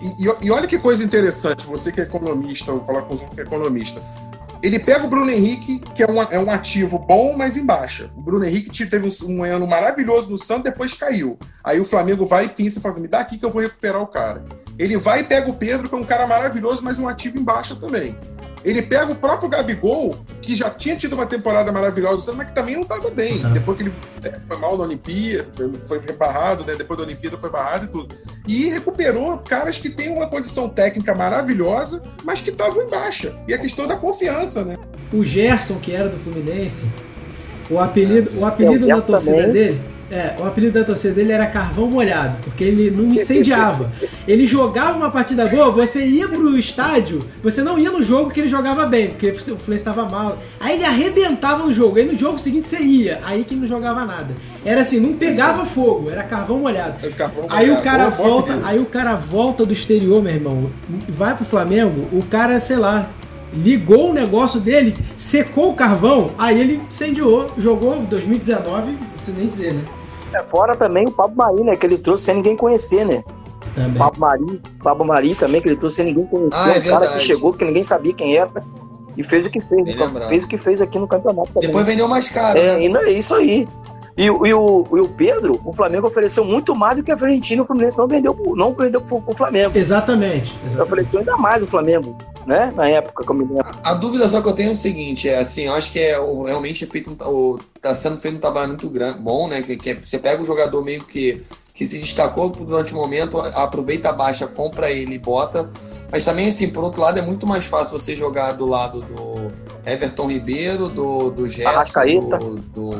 E, e, e olha que coisa interessante, você que é economista, vou falar com o que é economista. Ele pega o Bruno Henrique, que é um, é um ativo bom, mas em baixa. O Bruno Henrique teve um, um ano maravilhoso no Santos, depois caiu. Aí o Flamengo vai e pensa e fala assim, me dá aqui que eu vou recuperar o cara. Ele vai e pega o Pedro, que é um cara maravilhoso, mas um ativo em baixa também. Ele pega o próprio Gabigol, que já tinha tido uma temporada maravilhosa, mas que também não estava bem. Uhum. Depois que ele é, foi mal na Olimpíada, foi barrado, né? Depois da Olimpíada foi barrado e tudo. E recuperou caras que têm uma condição técnica maravilhosa, mas que estavam em baixa. E a questão da confiança, né? O Gerson, que era do Fluminense, o apelido, o É, apelido o da Gerson torcida também. dele. É, o apelido da torcida dele era Carvão Molhado, porque ele não incendiava. Ele jogava uma partida boa, você ia pro estádio, você não ia no jogo que ele jogava bem, porque o Fluminense estava mal. Aí ele arrebentava no jogo, aí no jogo seguinte você ia, aí que ele não jogava nada. Era assim, não pegava fogo, era carvão molhado. O Carvão Aí o Molhado. cara Boa- volta, aí o cara volta do exterior, meu irmão, vai pro Flamengo, o cara, sei lá, ligou o negócio dele, secou o carvão, aí ele incendiou, jogou 2019, não preciso nem dizer, né? É, fora também o Pablo Mari, né? Que ele trouxe sem ninguém conhecer, né? Também. Pablo Mari, Pablo Mari também, que ele trouxe sem ninguém conhecer. Ah, é um cara que chegou, que ninguém sabia quem era. E fez o que fez. Fez o que fez aqui no campeonato também. Depois vendeu mais caro. É, né? não é isso aí. E, o- e o, e o Pedro, o Flamengo ofereceu muito mais do que a Argentina. O Fluminense não vendeu, não vendeu pro, pro Flamengo. Exatamente. exatamente. Ofereceu ainda mais o Flamengo, né? Na época, como me lembro. A dúvida só que eu tenho é o seguinte, é assim, eu acho que é o- realmente é feito um, o, tá sendo feito um trabalho muito grande, bom, né? Que, que é- você pega o jogador meio que que se destacou durante o momento, aproveita a baixa, compra ele e bota. Mas também, assim, por outro lado, é muito mais fácil você jogar do lado do Everton Ribeiro, do, do Gerson, do, do,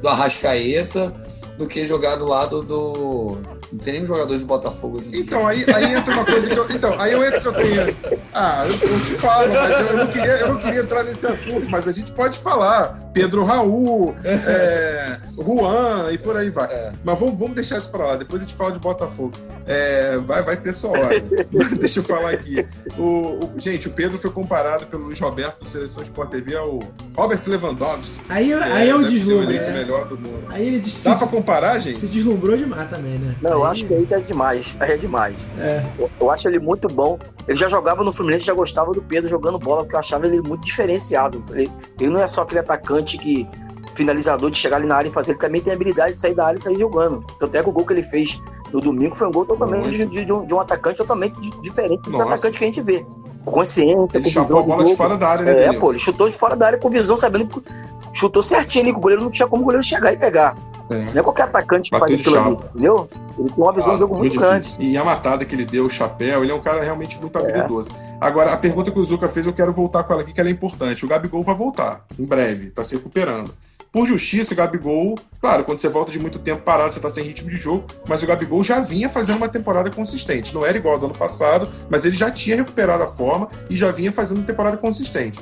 do Arrascaeta, do que jogar do lado do. Não tem nem jogadores de Botafogo. Então, aí, aí entra uma coisa que eu. Então, aí eu entro que eu tenho. Ah, eu, eu te falo, mas eu, eu não queria, eu não queria entrar nesse assunto, mas a gente pode falar. Pedro Raul, é, Juan e por aí vai. É. Mas vamos, vamos deixar isso pra lá, depois a gente fala de Botafogo. É, vai, vai ter sua hora. Deixa eu falar aqui. O, o- gente, o Pedro foi comparado pelo Luiz Roberto do Seleção Sport TV ao Robert Lewandowski. Aí, aí é o deve ser o deslumbre, né? melhor do mundo. Aí ele se, Dá pra comparar, gente? se deslumbrou demais também, né? Não, eu Aí- acho que aí é demais. Aí é demais. É. Eu, eu acho ele muito bom. Ele já jogava no Fluminense, já gostava do Pedro jogando bola, porque eu achava ele muito diferenciado. Ele, ele não é só aquele atacante que finalizador de chegar ali na área e fazer, ele também tem habilidade de sair da área e sair jogando. Tanto é que o gol que ele fez no domingo foi um gol totalmente de, de- de um, de um atacante totalmente di- diferente desse Nossa. atacante que a gente vê. Com consciência, Ele com visão a bola de fora da área, né, É, pô, ele chutou de fora da área com visão, sabendo que chutou certinho ali, que o goleiro não tinha como o goleiro chegar e pegar. É. Não é qualquer atacante que Bateu faz aquilo ali, entendeu? Ele tem uma visão Ah, de jogo muito, grande. E a matada que ele deu, o chapéu, ele é um cara realmente muito habilidoso. Agora, a pergunta que o Zuka fez, eu quero voltar com ela aqui, que ela é importante. O Gabigol vai voltar, em breve, tá se recuperando. Por justiça, o Gabigol, claro, quando você volta de muito tempo parado, você tá sem ritmo de jogo, mas o Gabigol já vinha fazendo uma temporada consistente. Não era igual ao do ano passado, mas ele já tinha recuperado a forma e já vinha fazendo uma temporada consistente.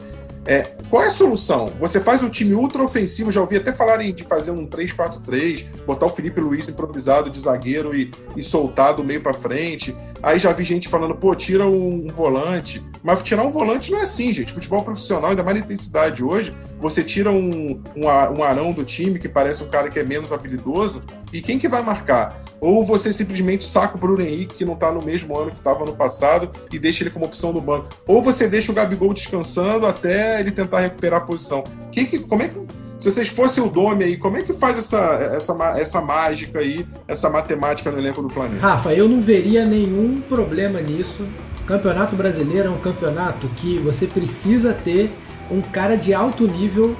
É, qual é a solução? Você faz um time ultra ofensivo, já ouvi até falarem de fazer um 3-4-3, botar o Felipe Luiz improvisado de zagueiro e, e soltar do meio pra frente. Aí já vi gente falando, pô, tira um, um volante. Mas tirar um volante não é assim, gente. Futebol profissional, ainda mais na intensidade hoje, você tira um, um, arão do time que parece um cara que é menos habilidoso, e quem que vai marcar? Ou você simplesmente saca o Bruno Henrique, que não tá no mesmo ano que estava no passado, e deixa ele como opção no banco. Ou você deixa o Gabigol descansando até ele tentar recuperar a posição. Quem que, como é que. Se vocês fossem o Dome aí, como é que faz essa, essa, essa mágica aí, essa matemática no elenco do Flamengo? Rafa, eu não veria nenhum problema nisso. Campeonato Brasileiro é um campeonato que você precisa ter um cara de alto nível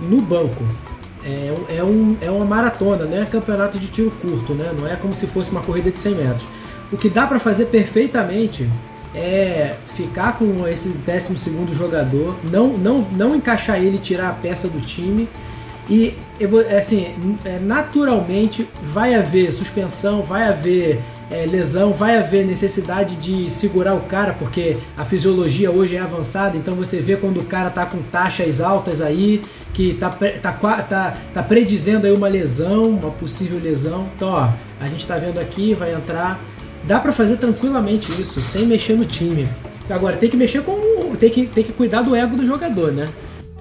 no banco. É, é, um, é uma maratona, não é campeonato de tiro curto, né? não é como se fosse uma corrida de 100 metros. O que dá para fazer perfeitamente é ficar com esse 12 jogador, não, não, não encaixar ele tirar a peça do time. E vou- assim, é, naturalmente vai haver suspensão, vai haver é, lesão, vai haver necessidade de segurar o cara, porque a fisiologia hoje é avançada, então você vê quando o cara tá com taxas altas aí, que tá, tá, tá, tá predizendo aí uma lesão, uma possível lesão. Então, ó, a gente tá vendo aqui, vai entrar. Dá pra fazer tranquilamente isso, sem mexer no time. Agora, tem que mexer com. Tem que, tem que cuidar do ego do jogador, né?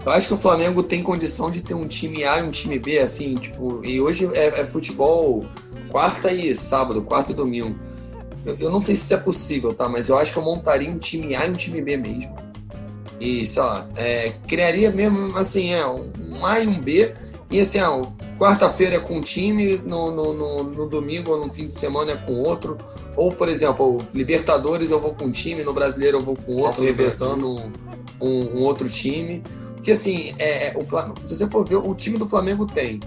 Eu acho que o Flamengo tem condição de ter um time A e um time B, assim, tipo, e hoje é, é futebol quarta e sábado, quarta e domingo. Eu, eu não sei se isso é possível, tá? Mas eu acho que eu montaria um time A e um time B mesmo. E, sei lá, é, criaria mesmo, assim, é, um A e um B. E assim, ah, quarta-feira é com um time, no, no, no, no domingo ou no fim de semana é com outro. Ou, por exemplo, Libertadores eu vou com um time, no Brasileiro eu vou com outro, do revezando um, um outro time. Porque assim, é, o Flamengo, se você for ver, o time do Flamengo tem.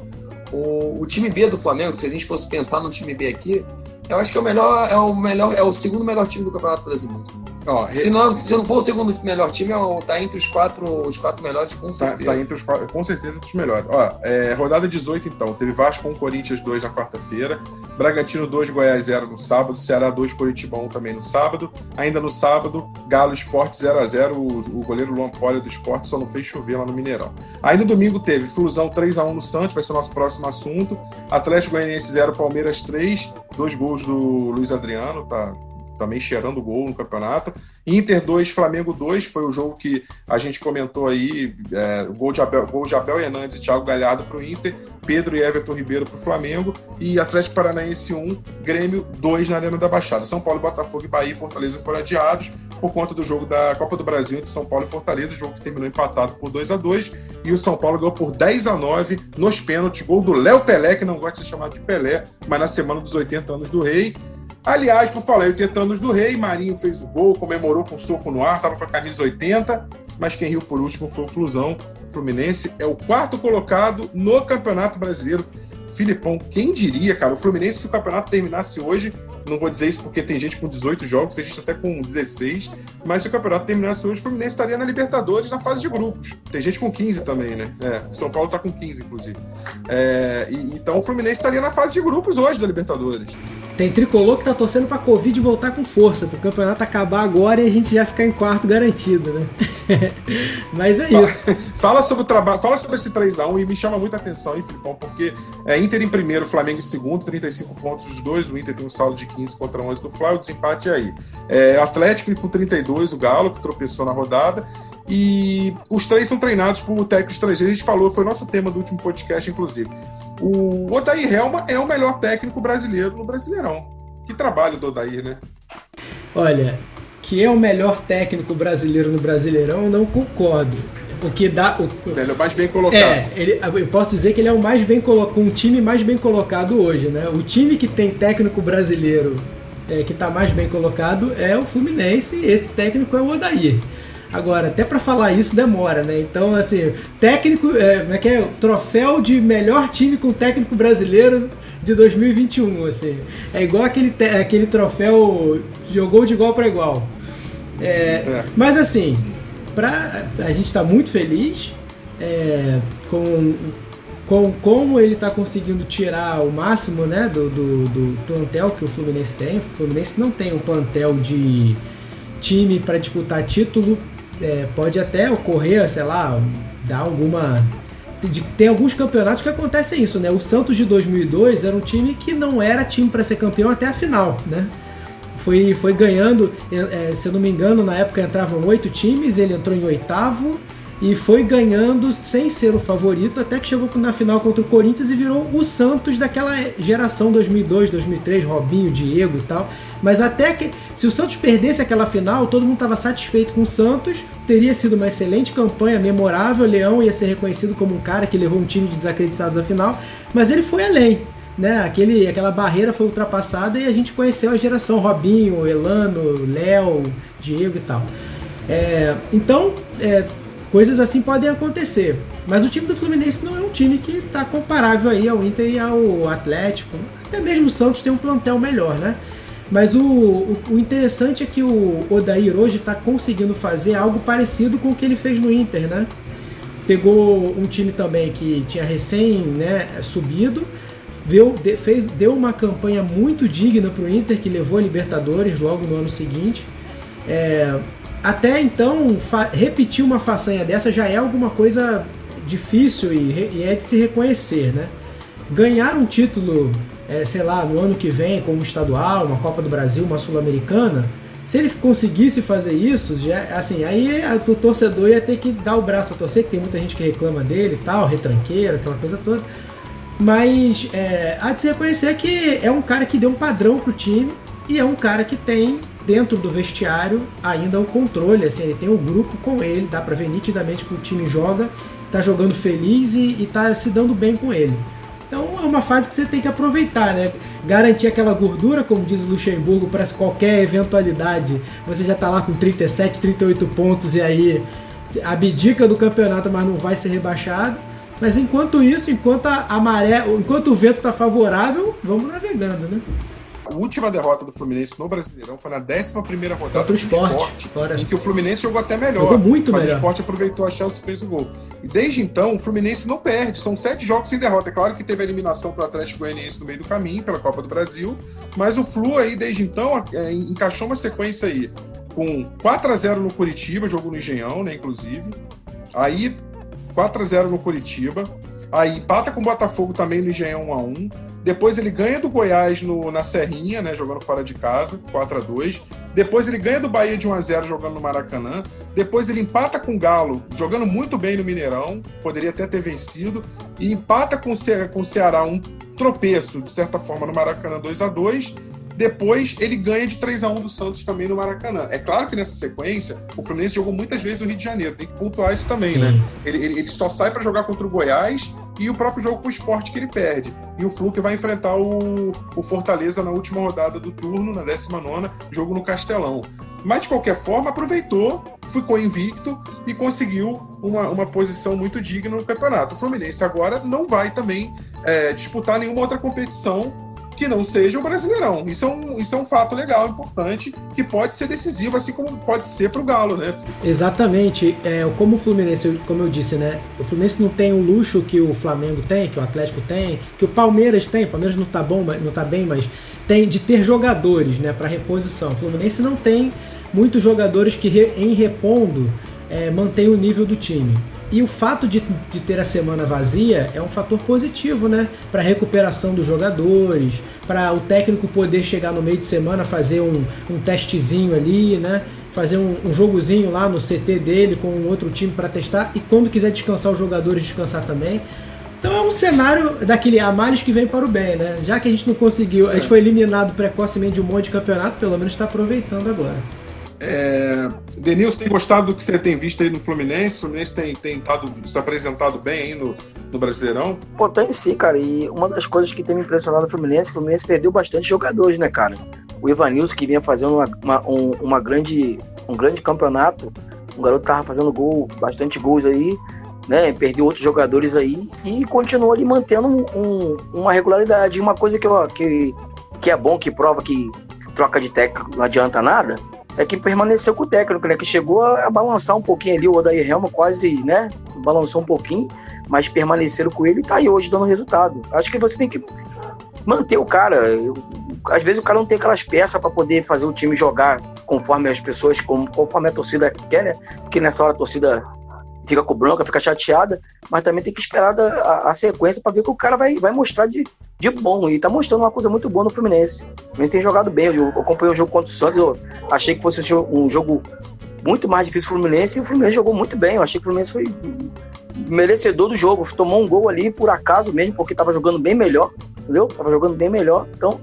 O, o time B do Flamengo, se a gente fosse pensar no time B aqui, eu acho que é o melhor, é o melhor, é o segundo melhor time do Campeonato Brasileiro. Ó, se, não, se não for o segundo melhor time, é tá entre os quatro, os quatro melhores, com certeza. Tá, tá entre os quatro, com certeza entre os melhores. Ó, é, rodada 18, então. Teve Vasco com Corinthians 2 na quarta-feira. Bragantino 2, Goiás 0 no sábado. Ceará 2, Curitiba 1 também no sábado. Ainda no sábado, Galo Esporte 0x0. O, o, goleiro Luan Poli do Esporte só não fez chover lá no Mineirão. Aí no domingo teve Flusão 3x1 no Santos, vai ser o nosso próximo assunto. Atlético Goianiense 0, Palmeiras 3. Dois gols do Luiz Adriano, tá também cheirando gol no campeonato. Inter 2, Flamengo 2, foi o jogo que a gente comentou aí, é, gol, de Abel, gol de Abel Hernandes e Thiago Galhardo para o Inter, Pedro e Everton Ribeiro para o Flamengo, e Atlético Paranaense 1, Grêmio 2 na Arena da Baixada. São Paulo, Botafogo, Bahia e Fortaleza foram adiados por conta do jogo da Copa do Brasil entre São Paulo e Fortaleza, jogo que terminou empatado por 2 a 2 e o São Paulo ganhou por 10 a 9 nos pênaltis, gol do Léo Pelé, que não gosta de ser chamado de Pelé, mas na semana dos 80 anos do Rei, Aliás, por falar em 80 anos do Rei, Marinho fez o gol, comemorou com soco no ar, estava com a camisa 80, mas quem riu por último foi o Flusão. Fluminense é o quarto colocado no Campeonato Brasileiro. Filipão, quem diria, cara? O Fluminense, se o campeonato terminasse hoje, não vou dizer isso porque tem gente com 18 jogos, tem gente até com 16, mas se o campeonato terminasse hoje, o Fluminense estaria na Libertadores na fase de grupos. Tem gente com 15 também, né? É, São Paulo está com 15, inclusive. É, e, então o Fluminense estaria na fase de grupos hoje da Libertadores. Tem tricolor que tá torcendo pra Covid voltar com força, pro campeonato acabar agora e a gente já ficar em quarto garantido, né? Mas é isso. Fala sobre o trabalho, fala sobre esse 3x1 e me chama muita atenção, hein, Filipão, porque é Inter em primeiro, Flamengo em segundo, 35 pontos os dois, o Inter tem um saldo de 15 contra 11 do Flamengo, o desempate é aí. É, Atlético com 32, o Galo, que tropeçou na rodada, e os três são treinados por técnico estrangeiro. A gente falou, foi nosso tema do último podcast, inclusive. O Odair Helma é o melhor técnico brasileiro no Brasileirão. Que trabalho do Odair, né? Olha, que é o melhor técnico brasileiro no Brasileirão, eu não concordo. O que dá. O, ele é o mais bem colocado. É, ele, eu posso dizer que ele é o mais bem colocado, um time mais bem colocado hoje, né? O time que tem técnico brasileiro é, que está mais bem colocado é o Fluminense, e esse técnico é o Odair. Agora, até para falar isso demora, né? Então, assim, técnico, é, como é que é? Troféu de melhor time com técnico brasileiro de 2021, assim. É igual aquele, aquele troféu jogou de igual para igual. É, é. Mas, assim, pra, a gente está muito feliz é, com, com como ele está conseguindo tirar o máximo né, do, do, do plantel que o Fluminense tem. O Fluminense não tem um plantel de time para disputar título é, pode até ocorrer, sei lá, dar alguma. Tem alguns campeonatos que acontecem isso, né? O Santos de 2002 era um time que não era time para ser campeão até a final, né? Foi, foi ganhando, é, se eu não me engano, na época entravam oito times, ele entrou em oitavo e foi ganhando sem ser o favorito até que chegou na final contra o Corinthians e virou o Santos daquela geração 2002, 2003, Robinho, Diego e tal. Mas até que se o Santos perdesse aquela final, todo mundo estava satisfeito com o Santos, teria sido uma excelente campanha, memorável, Leão ia ser reconhecido como um cara que levou um time de desacreditados à final, mas ele foi além. Né, aquele, aquela barreira foi ultrapassada e a gente conheceu a geração Robinho, Elano, Léo, Diego e tal. É, então, é, Coisas assim podem acontecer. Mas o time do Fluminense não é um time que está comparável aí ao Inter e ao Atlético. Até mesmo o Santos tem um plantel melhor, né? Mas o, o, o interessante é que o Odair hoje está conseguindo fazer algo parecido com o que ele fez no Inter, né? Pegou um time também que tinha recém né, subido, deu, fez, deu uma campanha muito digna para o Inter, que levou a Libertadores logo no ano seguinte. É, até então, repetir uma façanha dessa já é alguma coisa difícil e, e é de se reconhecer, né? Ganhar um título, é, sei lá, no ano que vem, como estadual, uma Copa do Brasil, uma Sul-Americana, se ele conseguisse fazer isso, já, assim, aí o torcedor ia ter que dar o braço a torcer, que tem muita gente que reclama dele e tal, retranqueiro, aquela coisa toda. Mas é, há de se reconhecer que é um cara que deu um padrão pro time e é um cara que tem dentro do vestiário ainda o controle, assim, ele tem o um grupo com ele, dá para ver nitidamente que o time joga, tá jogando feliz e, e tá se dando bem com ele. Então é uma fase que você tem que aproveitar, né? Garantir aquela gordura, como diz o Luxemburgo, para qualquer eventualidade. Você já tá lá com 37, 38 pontos e aí abdica do campeonato, mas não vai ser rebaixado. Mas enquanto isso, enquanto a, maré, enquanto o vento está favorável, vamos navegando, né? A última derrota do Fluminense no Brasileirão foi na 11 rodada Contra do esporte, esporte em que o Fluminense jogou até melhor. Jogou muito mas melhor. o esporte aproveitou a chance e fez o gol. E desde então, o Fluminense não perde. São sete jogos sem derrota. É claro que teve a eliminação para o Atlético Goianiense no meio do caminho, pela Copa do Brasil. Mas o Flu aí, desde então, é, encaixou uma sequência aí. Com 4 a 0 no Curitiba, jogo no Engenhão, né, inclusive. Aí, 4 a 0 no Curitiba. Aí empata com o Botafogo também no Engenhão 1 a 1 depois ele ganha do Goiás no, na Serrinha, né, jogando fora de casa, 4 a 2 Depois ele ganha do Bahia de 1 a 0 jogando no Maracanã. Depois ele empata com o Galo, jogando muito bem no Mineirão, poderia até ter vencido. E empata com o, Ce com o Ceará, um tropeço, de certa forma, no Maracanã 2 a 2 depois ele ganha de 3 a 1 do Santos também no Maracanã. É claro que nessa sequência, o Fluminense jogou muitas vezes no Rio de Janeiro, tem que pontuar isso também, Sim. né? Ele, ele, ele, só sai para jogar contra o Goiás e o próprio jogo com o esporte que ele perde. E o Flu que vai enfrentar o, o Fortaleza na última rodada do turno, na 19, jogo no Castelão. Mas de qualquer forma, aproveitou, ficou invicto e conseguiu uma, uma posição muito digna no campeonato. O Fluminense agora não vai também é, disputar nenhuma outra competição que não seja o Brasileirão. Isso é um, isso é um fato legal, importante, que pode ser decisivo, assim como pode ser para o Galo, né? Exatamente. É, como o Fluminense, como eu disse, né? O Fluminense não tem o luxo que o Flamengo tem, que o Atlético tem, que o Palmeiras tem. O Palmeiras não tá bom, não tá bem, mas tem de ter jogadores, né, para reposição. O Fluminense não tem muitos jogadores que em repondo é, mantém o nível do time. E o fato de, de ter a semana vazia é um fator positivo, né? Para a recuperação dos jogadores, para o técnico poder chegar no meio de semana, fazer um, um testezinho ali, né? Fazer um, um jogozinho lá no CT dele com outro time para testar e quando quiser descansar os jogadores, descansar também. Então é um cenário daquele a males que vem para o bem, né? Já que a gente não conseguiu, a gente foi eliminado precocemente de um monte de campeonato, pelo menos está aproveitando agora. É, Denilson, tem gostado do que você tem visto aí no Fluminense? O Fluminense tem, tem tado, se apresentado bem aí no, no Brasileirão? Pô, tem sim, cara. E uma das coisas que tem me impressionado no Fluminense, o Fluminense perdeu bastante jogadores, né, cara? O Ivanilson, que vinha fazendo uma, uma, um, uma grande, um grande campeonato, o garoto tava fazendo gol, bastante gols aí, né? Perdeu outros jogadores aí e continuou ali mantendo um, uma regularidade. Uma coisa que, eu, que, que é bom, que prova que troca de técnico não adianta nada é que permaneceu com o técnico, né? Que chegou a, balançar um pouquinho ali, o Odair Helma quase, né? Balançou um pouquinho, mas permaneceram com ele e tá aí hoje dando resultado. Acho que você tem que manter o cara. Eu, às vezes o cara não tem aquelas peças para poder fazer o time jogar conforme as pessoas, conforme a torcida quer, né? Porque nessa hora a torcida fica com bronca, fica chateada, mas também tem que esperar a, a sequência para ver que o cara vai, vai mostrar de, de bom. E tá mostrando uma coisa muito boa no Fluminense. O Fluminense tem jogado bem. Eu acompanhei o jogo contra o Santos, eu achei que fosse um jogo muito mais difícil Fluminense e o Fluminense jogou muito bem. Eu achei que o Fluminense foi merecedor do jogo. Tomou um gol ali por acaso mesmo, porque tava jogando bem melhor, entendeu? Tava jogando bem melhor. Então,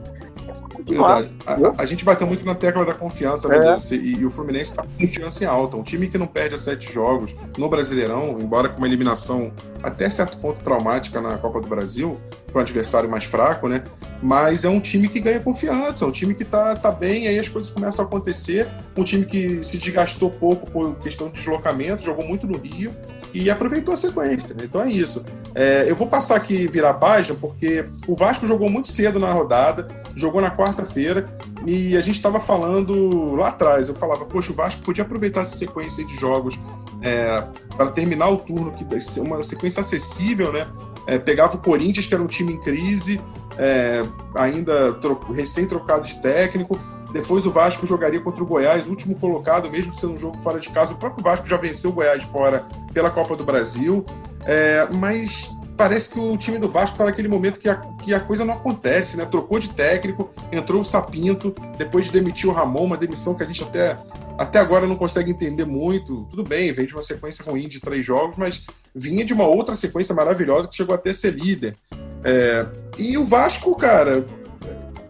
A, a, gente bateu muito na tecla da confiança, é. Deus, e, e, o Fluminense está com confiança em alta. Um time que não perde a sete jogos no Brasileirão, embora com uma eliminação até certo ponto traumática na Copa do Brasil, para um adversário mais fraco, né? Mas é um time que ganha confiança, um time que tá, tá bem, aí as coisas começam a acontecer. Um time que se desgastou pouco por questão de deslocamento, jogou muito no Rio e aproveitou a sequência. Né? Então é isso. É, eu vou passar aqui virar a página, porque o Vasco jogou muito cedo na rodada, jogou na quarta-feira, e a gente estava falando lá atrás. Eu falava, poxa, o Vasco podia aproveitar essa sequência de jogos é, para terminar o turno, que uma sequência acessível, né? É, pegava o Corinthians, que era um time em crise, é, ainda tro recém-trocado de técnico. Depois o Vasco jogaria contra o Goiás, último colocado, mesmo sendo um jogo fora de casa. O próprio Vasco já venceu o Goiás fora pela Copa do Brasil. É, mas parece que o time do Vasco está naquele momento que a, que a coisa não acontece, né? Trocou de técnico, entrou o Sapinto, depois de demitir o Ramon, uma demissão que a gente até, até agora não consegue entender muito. Tudo bem, veio de uma sequência ruim de três jogos, mas vinha de uma outra sequência maravilhosa que chegou até a ser líder. É, e o Vasco, cara,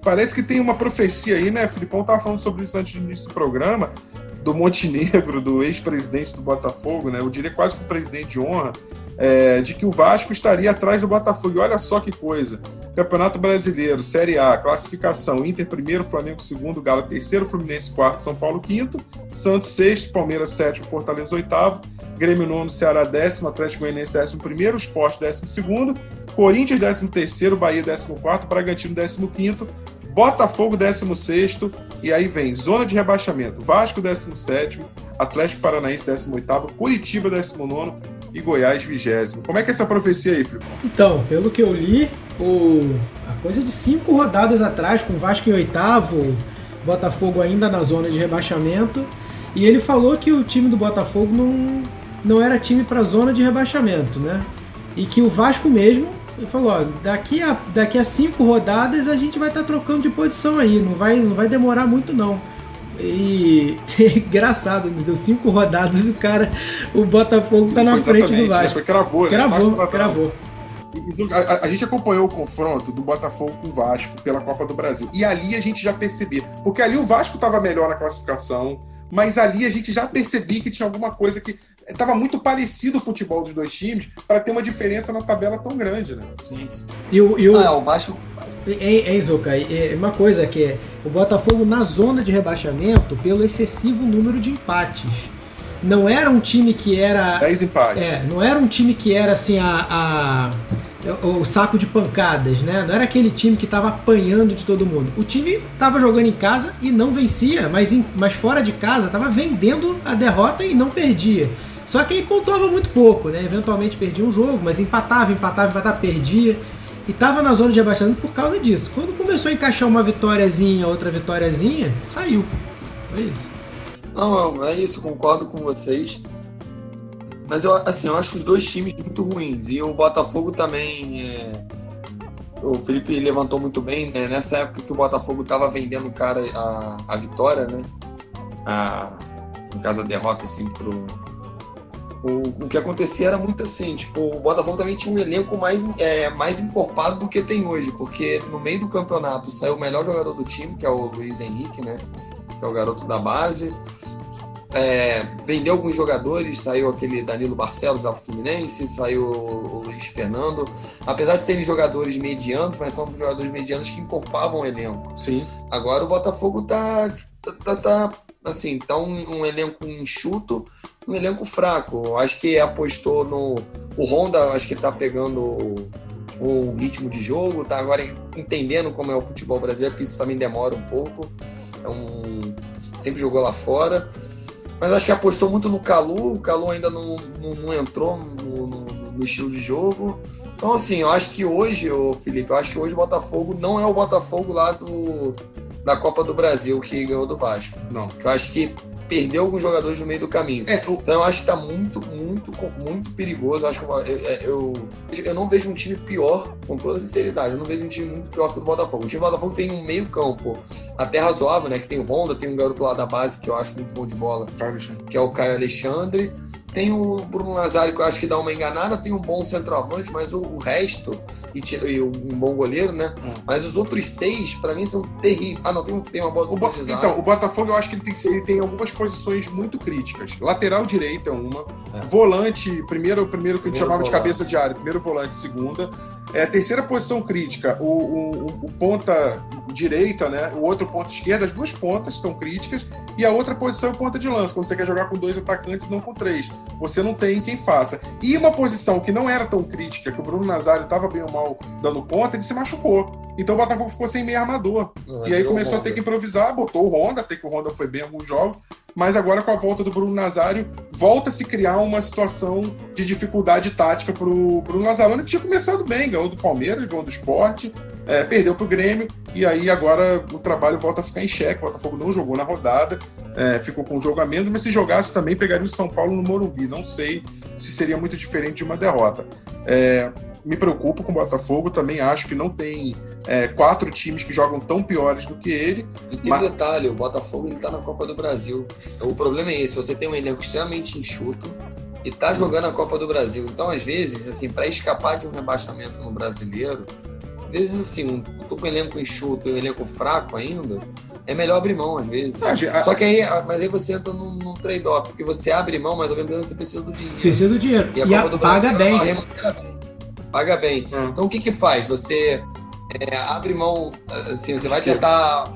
parece que tem uma profecia aí, né? Filipão estava falando sobre isso antes do início do programa, do Montenegro, do ex-presidente do Botafogo, né? Eu diria quase que o presidente de honra, é, de que o Vasco estaria atrás do Botafogo. E olha só que coisa. Campeonato Brasileiro, Série A, classificação, Inter primeiro, Flamengo segundo, Galo terceiro, Fluminense quarto, São Paulo quinto, Santos sexto, Palmeiras sétimo, Fortaleza oitavo, Grêmio nono, Ceará décimo, Atlético Goianiense décimo primeiro, Sport décimo segundo, Corinthians décimo terceiro, Bahia décimo quarto, Bragantino décimo quinto, Botafogo décimo sexto, e aí vem zona de rebaixamento, Vasco décimo sétimo, Atlético Paranaense décimo oitavo, Curitiba décimo nono e Goiás vigésimo. Como é que é essa profecia aí, Filipe? Então, pelo que eu li, o... a coisa de cinco rodadas atrás, com Vasco em oitavo, Botafogo ainda na zona de rebaixamento, e ele falou que o time do Botafogo não, não era time para zona de rebaixamento, né? E que o Vasco mesmo, ele falou, ó, daqui a, daqui a cinco rodadas a gente vai estar tá trocando de posição aí, não vai, não vai demorar muito não. E engraçado, deu cinco rodadas o cara, o Botafogo tá na frente do Vasco. Foi cravou, né? Cravou, Vasco cravou. A, a, gente acompanhou o confronto do Botafogo com o Vasco pela Copa do Brasil. E ali a gente já percebia. Porque ali o Vasco estava melhor na classificação, mas ali a gente já percebia que tinha alguma coisa que estava muito parecido o futebol dos dois times para ter uma diferença na tabela tão grande, né? Sim. sim. E o, e o... Ah, o Vasco. É, é Zuka, é uma coisa que é o Botafogo na zona de rebaixamento pelo excessivo número de empates. Não era um time que era. 10 empates. É, não era um time que era assim a, a o saco de pancadas, né? Não era aquele time que estava apanhando de todo mundo. O time estava jogando em casa e não vencia, mas, em, mas fora de casa estava vendendo a derrota e não perdia. Só que aí pontuava muito pouco, né? Eventualmente perdia um jogo, mas empatava, empatava, empatava, perdia. E estava na zona de abaixamento por causa disso. Quando começou a encaixar uma vitóriazinha, outra vitóriazinha, saiu. Foi isso. Não, é isso, concordo com vocês. Mas eu, assim, eu acho os dois times muito ruins. E o Botafogo também. É... O Felipe levantou muito bem, né? Nessa época que o Botafogo estava vendendo cara a, a vitória, né? A, no caso, a derrota, assim, pro. O, o que acontecia era muito assim, tipo, o Botafogo também tinha um elenco mais, é, mais encorpado do que tem hoje, porque no meio do campeonato saiu o melhor jogador do time, que é o Luiz Henrique, né? Que é o garoto da base é, vendeu alguns jogadores, saiu aquele Danilo Barcelos lá pro Fluminense, saiu o Luiz Fernando. Apesar de serem jogadores medianos, mas são jogadores medianos que encorpavam o elenco. Sim. Agora o Botafogo tá, tá, tá, tá assim, tá um, um, elenco enxuto, um elenco fraco. Acho que apostou no. O Honda, acho que tá pegando o, o ritmo de jogo, tá agora entendendo como é o futebol brasileiro, porque isso também demora um pouco. Então, sempre jogou lá fora. Mas acho que apostou muito no Calu, o Calu ainda não, não, não entrou no, no, no, estilo de jogo. Então, assim, eu acho que hoje, ô Felipe, eu acho que hoje o Botafogo não é o Botafogo lá do, da Copa do Brasil que ganhou do Vasco. Não. Eu acho que perdeu alguns jogadores no meio do caminho. É, o... Então eu acho que está muito, muito, muito perigoso. Eu acho que eu, eu, eu, não vejo um time pior, com toda sinceridade, eu não vejo um time muito pior que o do Botafogo. O time do Botafogo tem um meio campo até razoável, né? Que tem o Honda, tem um garoto lá da base que eu acho muito bom de bola, que é o Caio Alexandre. Tem o Bruno Nazário, que eu acho que dá uma enganada, tem um bom centroavante, mas o, o resto, e, e, um bom goleiro, né? Hum. Mas os outros seis, para mim, são terríveis. Ah, não, tem, tem uma boa. O Bo... Então, o Botafogo, eu acho que ele tem, ele tem algumas posições muito críticas. Lateral direita é uma. É. Volante, primeiro, primeiro que a gente chamava volante. de cabeça de área, primeiro volante, segunda. É, a terceira posição crítica, o, o, o, ponta direita, né? O outro ponta esquerda, as duas pontas são críticas, e a outra posição é ponta de lança, quando você quer jogar com dois atacantes, não com três. Você não tem quem faça. E uma posição que não era tão crítica, que o Bruno Nazário estava bem ou mal dando conta, ele se machucou. Então o Botafogo ficou sem meio armador. Não, e aí começou a ter que improvisar, botou o Honda, até que o Honda foi bem em alguns jogos, mas agora com a volta do Bruno Nazário, volta a se criar uma situação de dificuldade tática para o Bruno Nazário, que tinha começado bem, ganhou do Palmeiras, ganhou do esporte, é, perdeu para o Grêmio, e aí agora o trabalho volta a ficar em xeque. O Botafogo não jogou na rodada, é, ficou com o jogo a menos, mas se jogasse também pegaria o São Paulo no Morumbi. Não sei se seria muito diferente de uma derrota. É, me preocupo com o Botafogo, também acho que não tem é, quatro times que jogam tão piores do que ele. E tem mas... um detalhe, o Botafogo ele tá na Copa do Brasil. O problema é esse, você tem um elenco extremamente enxuto e tá jogando a Copa do Brasil. Então, às vezes, assim, para escapar de um rebaixamento no brasileiro, às vezes assim, um, tô com um elenco enxuto e um elenco fraco ainda, é melhor abrir mão, às vezes. Ah, Só que aí, mas aí você entra num, num trade-off, porque você abre mão, mas ao mesmo tempo você precisa do dinheiro. Precisa do dinheiro. E, a e a, paga bem. bem paga bem. Hum. Então o que que faz? Você é, abre mão, assim, você vai tentar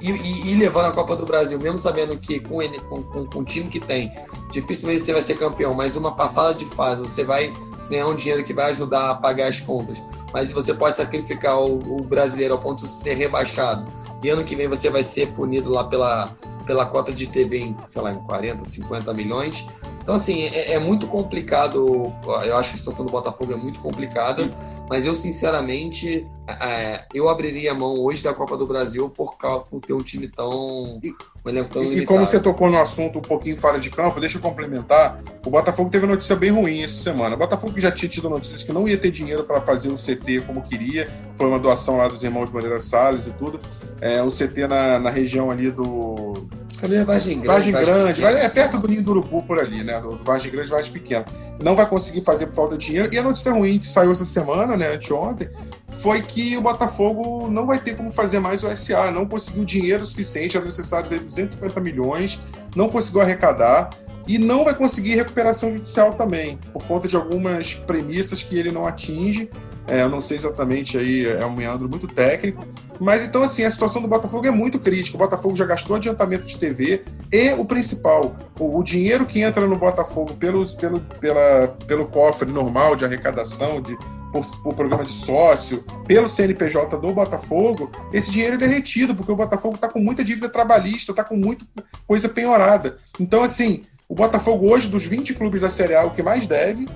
e, e, e, levando a Copa do Brasil, mesmo sabendo que com, ele, com, com, com o time que tem, dificilmente você vai ser campeão, mas uma passada de fase, você vai ganhar um dinheiro que vai ajudar a pagar as contas. Mas você pode sacrificar o, o brasileiro ao ponto de ser rebaixado. E ano que vem você vai ser punido lá pela, pela cota de TV em, sei lá, em 40, 50 milhões. Então, assim, é, é, muito complicado. Eu acho que a situação do Botafogo é muito complicada, mas eu, sinceramente, é, eu abriria a mão hoje da Copa do Brasil por, por ter um time tão. Um elenco tão e, e como você tocou no assunto um pouquinho fora de campo, deixa eu complementar. O Botafogo teve uma notícia bem ruim essa semana. O Botafogo já tinha tido notícias que não ia ter dinheiro para fazer o CT como queria. Foi uma doação lá dos irmãos Bandeira Salles e tudo. É, o CT na, na região ali do ali é Vargem Grande. Vargem Grande, Grande é perto do Ninho do Urubu por ali, né? Do Vargem Grande, Vargem Pequeno. Não vai conseguir fazer por falta de dinheiro. E a notícia ruim que saiu essa semana, né, anteontem, foi que o Botafogo não vai ter como fazer mais o SA, não conseguiu dinheiro suficiente, era necessário 250 milhões, não conseguiu arrecadar e não vai conseguir recuperação judicial também, por conta de algumas premissas que ele não atinge. É, eu não sei exatamente aí, é um meandro muito técnico. Mas então, assim, a situação do Botafogo é muito crítica. O Botafogo já gastou adiantamento de TV e o principal, o, o dinheiro que entra no Botafogo pelos, pelo, pela, pelo cofre normal de arrecadação, de, por, por, programa de sócio, pelo CNPJ do Botafogo, esse dinheiro é derretido, porque o Botafogo está com muita dívida trabalhista, está com muita coisa penhorada. Então, assim, o Botafogo hoje, dos 20 clubes da Série A, o que mais deve,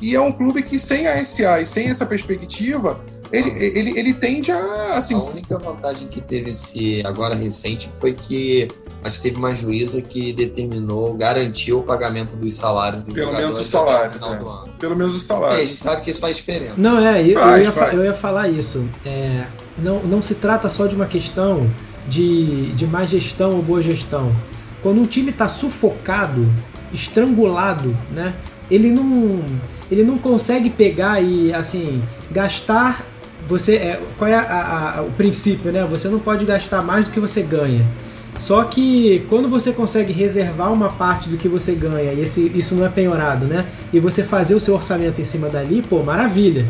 e é um clube que sem a SA e sem essa perspectiva, ele, ele, ele tende a. Assim, a única vantagem que teve esse agora recente foi que acho que teve uma juíza que determinou, garantiu o pagamento dos salários dos Pelo menos os salários. É. Pelo menos os salários. É, a gente sabe que isso faz diferença. Não, é, eu, faz, eu, ia, eu ia, falar isso. É, não, não se trata só de uma questão de, de má gestão ou boa gestão. Quando um time está sufocado, estrangulado, né? Ele não ele não consegue pegar e assim gastar você é, qual é a, a, o princípio, né? Você não pode gastar mais do que você ganha. Só que quando você consegue reservar uma parte do que você ganha e esse, isso não é penhorado, né? E você fazer o seu orçamento em cima dali, pô, maravilha.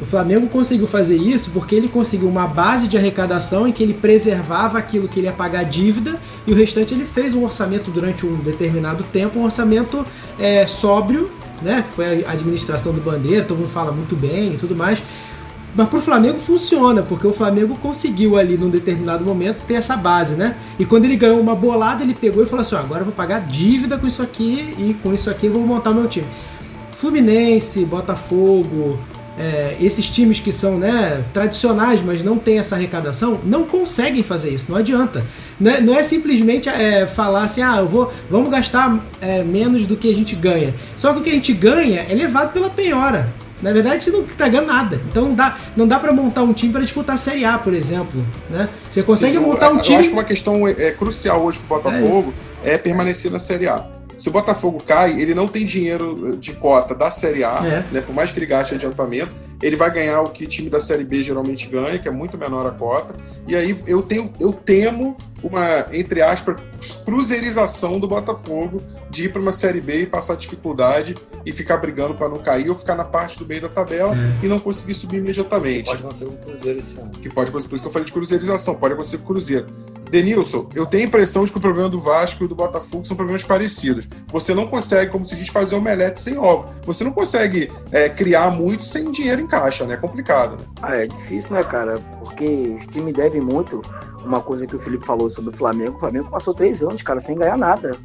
O Flamengo conseguiu fazer isso porque ele conseguiu uma base de arrecadação em que ele preservava aquilo que ele ia pagar dívida e o restante ele fez um orçamento durante um determinado tempo, um orçamento é, sóbrio né? Que foi a administração do Bandeira, todo mundo fala muito bem e tudo mais. Mas pro Flamengo funciona, porque o Flamengo conseguiu ali num determinado momento ter essa base, né? E quando ele ganhou uma bolada, ele pegou e falou assim: agora eu vou pagar dívida com isso aqui e com isso aqui eu vou montar meu time. Fluminense, Botafogo, é, esses times que são né, tradicionais, mas não têm essa arrecadação, não conseguem fazer isso, não adianta. Não é, não é simplesmente é, falar assim, ah, eu vou, vamos gastar é, menos do que a gente ganha. Só que o que a gente ganha é levado pela penhora. Na verdade, gente não está ganhando nada. Então não dá, não dá para montar um time para disputar a Série A, por exemplo. Né? Você consegue Sim, montar um eu time. Eu acho que uma questão é, é crucial hoje para o Botafogo é, é permanecer na Série A. Se o Botafogo cai, ele não tem dinheiro de cota da Série A, é. né? Por mais que ele gaste adiantamento, ele vai ganhar o que o time da Série B geralmente ganha, que é muito menor a cota. E aí eu tenho, eu temo uma, entre aspas, cruzeirização do Botafogo de ir para uma Série B e passar dificuldade e ficar brigando para não cair ou ficar na parte do meio da tabela é. e não conseguir subir imediatamente. Pode acontecer com o Cruzeiro esse ano. Que pode acontecer, por isso que eu falei de cruzeirização, pode acontecer com o Cruzeiro. Denilson, eu tenho a impressão de que o problema do Vasco e do Botafogo são problemas parecidos. Você não consegue, como se diz, fazer omelete sem ovo. Você não consegue é, criar muito sem dinheiro em caixa, né? É complicado, né? Ah, é difícil, né, cara? Porque os times devem muito. Uma coisa que o Felipe falou sobre o Flamengo, o Flamengo passou três anos, cara, sem ganhar nada.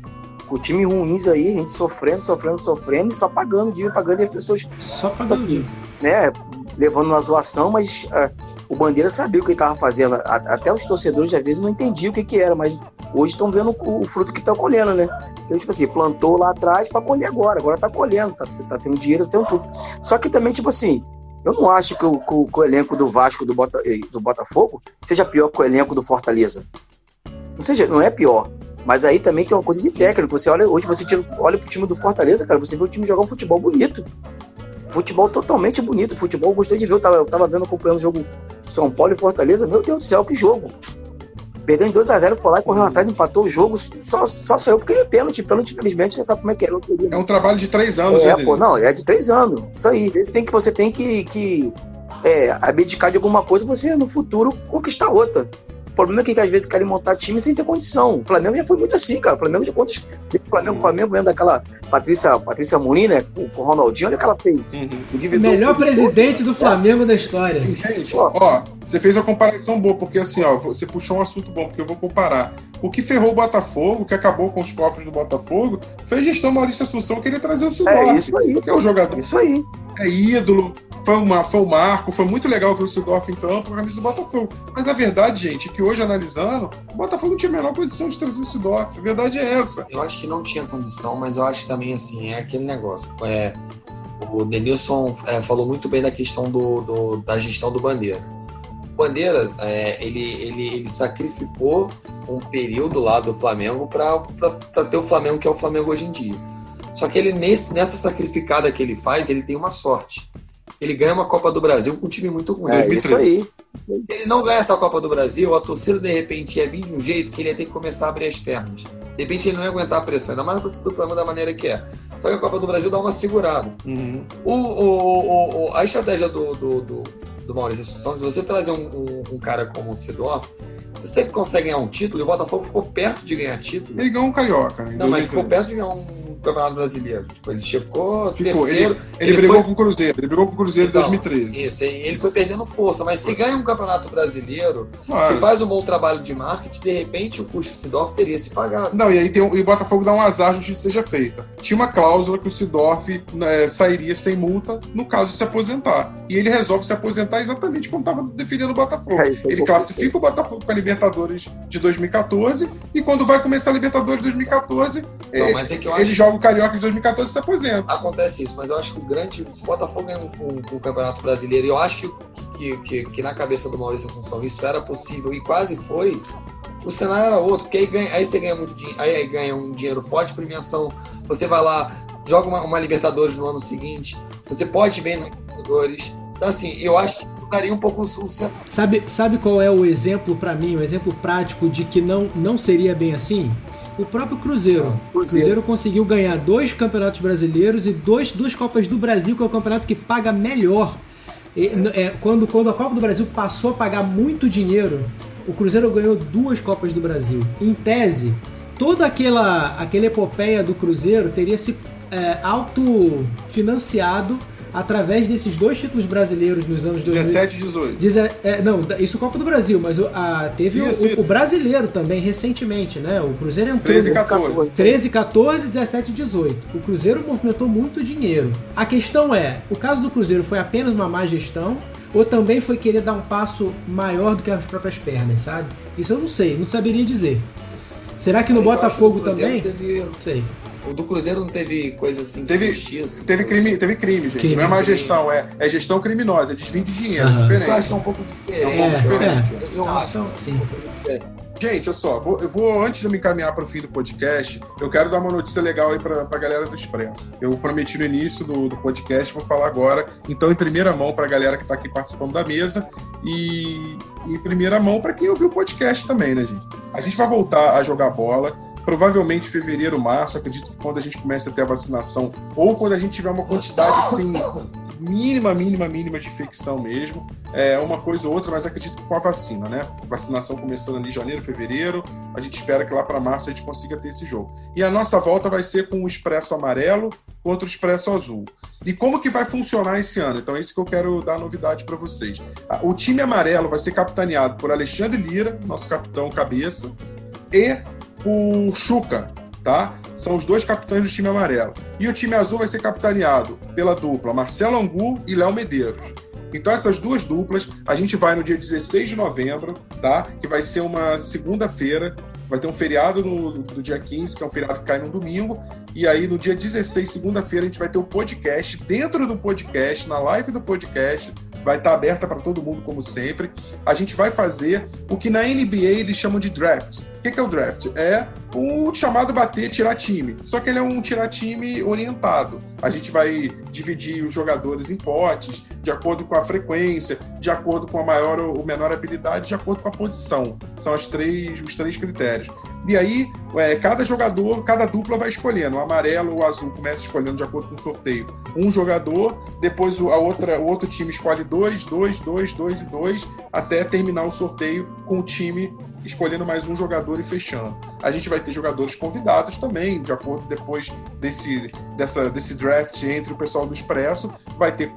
O time ruins aí, a gente sofrendo, sofrendo, sofrendo e só pagando, dívida pagando e as pessoas. Só pagando assim, né? Levando uma zoação, mas. Uh, o Bandeira sabia o que ele estava fazendo. Até os torcedores, às vezes, não entendiam o que, que era, mas hoje estão vendo o fruto que estão colhendo, né? Então, tipo assim, plantou lá atrás para colher agora. Agora está colhendo, tá, tá tendo dinheiro, tá tendo tudo. Só que também, tipo assim, eu não acho que o, que que o elenco do Vasco do, Bota, do Botafogo seja pior que o elenco do Fortaleza. Não, seja, não é pior. Mas aí também tem uma coisa de técnico. Você olha, hoje você tira, olha pro time do Fortaleza, cara, você vê o time jogar um futebol bonito futebol totalmente bonito. Futebol, gostei de ver. Eu tava, eu tava vendo, acompanhando o jogo São Paulo e Fortaleza. Meu Deus do céu, que jogo. Perdeu em 2x0, foi lá e correu atrás, empatou o jogo, só, só saiu porque é pênalti. Pênalti, infelizmente, você sabe como é que é. É um trabalho de três anos, é, né, pô, Não, é de três anos. Isso aí. Você tem que, você tem que, que é, abdicar de alguma coisa pra você, no futuro, conquistar outra. problema é que, que às vezes querem montar time sem ter condição. O Flamengo já foi muito assim, cara. O Flamengo já conta. O Flamengo, o Flamengo mesmo daquela Patrícia, Patrícia Mourinho, né? Com, com o Ronaldinho, olha o que ela fez. Uhum. O melhor presidente do Flamengo é. da história. Gente, ó, você fez a comparação boa, porque assim, ó, você puxou um assunto bom, porque eu vou comparar. O que ferrou o Botafogo, o que acabou com os cofres do Botafogo, foi a gestão Maurício Assunção querer trazer o Sidorf, é isso aí. que é o jogador. Isso aí. É ídolo, foi, uma, foi o marco, foi muito legal ver o Sidorf em campo com a camisa do Botafogo. Mas a verdade, gente, é que hoje, analisando, o Botafogo não tinha a menor condição de trazer o Sidorf. A verdade é essa. Eu acho que não tinha condição, mas eu acho também, assim, é aquele negócio. É, o Denilson é, falou muito bem da questão do, do, da gestão do Bandeira. Bandeira, é, ele, ele, ele sacrificou um período lá do Flamengo para ter o Flamengo que é o Flamengo hoje em dia. Só que ele, nesse, nessa sacrificada que ele faz, ele tem uma sorte ele ganha uma Copa do Brasil com um time muito ruim. É isso aí. Se ele não ganha essa Copa do Brasil, a torcida de repente ia vir de um jeito que ele ia ter que começar a abrir as pernas. De repente ele não ia aguentar a pressão, ainda mais a torcida do Flamengo da maneira que é. Só que a Copa do Brasil dá uma segurada. Uhum. O, o, o, a estratégia do, do, do, do Maurício Assunção, de você trazer um, um, um cara como o Sidorf, se você consegue ganhar um título, e o Botafogo ficou perto de ganhar título. Ele ganhou um carioca, né? Não, mas ficou perto de ganhar um Campeonato Brasileiro. Tipo, ele ficou, ficou terceiro. Ele, ele, ele brigou foi... com o Cruzeiro. Ele brigou com o Cruzeiro então, em 2013. Isso, ele foi perdendo força. Mas se ganha um Campeonato Brasileiro, claro. se faz um bom trabalho de marketing, de repente o custo Sidorf teria se pagado. Não, e aí tem, e o Botafogo dá um azar, justiça seja feita. Tinha uma cláusula que o Sidorf né, sairia sem multa no caso de se aposentar. E ele resolve se aposentar exatamente quando estava defendendo o Botafogo. É, ele classifica o Botafogo para a Libertadores de 2014 e quando vai começar a Libertadores de 2014, então, ele, é ele joga o Carioca de 2014 2014 se aposenta. Acontece isso, mas eu acho que o grande. Se o Botafogo ganha um, um, Campeonato Brasileiro, e eu acho que, que, que, que, na cabeça do Maurício Assunção isso era possível e quase foi. O cenário era outro, porque aí, ganha, aí você ganha muito dinheiro, aí, aí ganha um dinheiro forte, premiação. Você vai lá, joga uma, uma Libertadores no ano seguinte, você pode ir bem na Libertadores. Então, assim, eu acho que mudaria um pouco o cenário. Sabe, sabe qual é o exemplo para mim, o exemplo prático de que não, não seria bem assim? O próprio Cruzeiro. O Cruzeiro conseguiu ganhar dois campeonatos brasileiros e dois, duas Copas do Brasil, que é o campeonato que paga melhor. E, é, quando, quando a Copa do Brasil passou a pagar muito dinheiro, o Cruzeiro ganhou duas Copas do Brasil. Em tese, toda aquela, aquela epopeia do Cruzeiro teria se é, autofinanciado através desses dois títulos brasileiros nos anos 17 e 18. Diz, é, não, isso Copa do Brasil, mas a, teve isso, o, isso. o, brasileiro também recentemente, né? O Cruzeiro entrou 13 e 14. 13 14, 17 e 18. O Cruzeiro movimentou muito dinheiro. A questão é, o caso do Cruzeiro foi apenas uma má gestão ou também foi querer dar um passo maior do que as próprias pernas, sabe? Isso eu não sei, não saberia dizer. Será que no Botafogo também? Teve... Sei. O do Cruzeiro não teve coisa assim teve, justiça. Teve crime, teve crime, gente. Crime, não é má gestão, é, é gestão criminosa, é desvio de dinheiro, uhum. diferente. eu acho que é um pouco diferente. É um pouco diferente. É, eu acho. Então, sim. Gente, olha só, vou, eu vou, antes de me encaminhar para o fim do podcast, eu quero dar uma notícia legal aí para a galera do Expresso. Eu prometi no início do, do podcast, vou falar agora, então, em primeira mão para a galera que está aqui participando da mesa e em primeira mão para quem ouviu o podcast também, né, gente? A gente vai voltar a jogar bola provavelmente fevereiro, março, acredito que quando a gente começa a ter a vacinação, ou quando a gente tiver uma quantidade assim, mínima, mínima, mínima de infecção mesmo, é uma coisa ou outra, mas acredito que com a vacina, né? Vacinação começando ali em janeiro, fevereiro, a gente espera que lá para março a gente consiga ter esse jogo. E a nossa volta vai ser com o Expresso Amarelo contra o Expresso Azul. E como que vai funcionar esse ano? Então é isso que eu quero dar novidade para vocês. O time amarelo vai ser capitaneado por Alexandre Lira, nosso capitão cabeça, e o Chuca, tá? São os dois capitães do time amarelo. E o time azul vai ser capitaneado pela dupla Marcelo Angu e Léo Medeiros. Então essas duas duplas, a gente vai no dia 16 de novembro, tá? Que vai ser uma segunda-feira, vai ter um feriado no, no, dia 15, que é um feriado que cai no domingo, e aí no dia 16, segunda-feira, a gente vai ter o podcast, dentro do podcast, na live do podcast, vai estar aberta para todo mundo, como sempre. A gente vai fazer o que na NBA eles chamam de draft. O que é o draft? É o chamado bater, tirar time. Só que ele é um tirar time orientado. A gente vai dividir os jogadores em potes, de acordo com a frequência, de acordo com a maior ou menor habilidade, de acordo com a posição. São as três, os três critérios. E aí, é, cada jogador, cada dupla vai escolhendo. O amarelo ou o azul começa escolhendo de acordo com o sorteio um jogador, depois a outra, o outro time escolhe dois, dois, dois, dois e dois, até terminar o sorteio com o time escolhendo mais um jogador e fechando. A gente vai ter jogadores convidados também, de acordo depois desse, dessa, desse draft entre o pessoal do Expresso. Vai ter.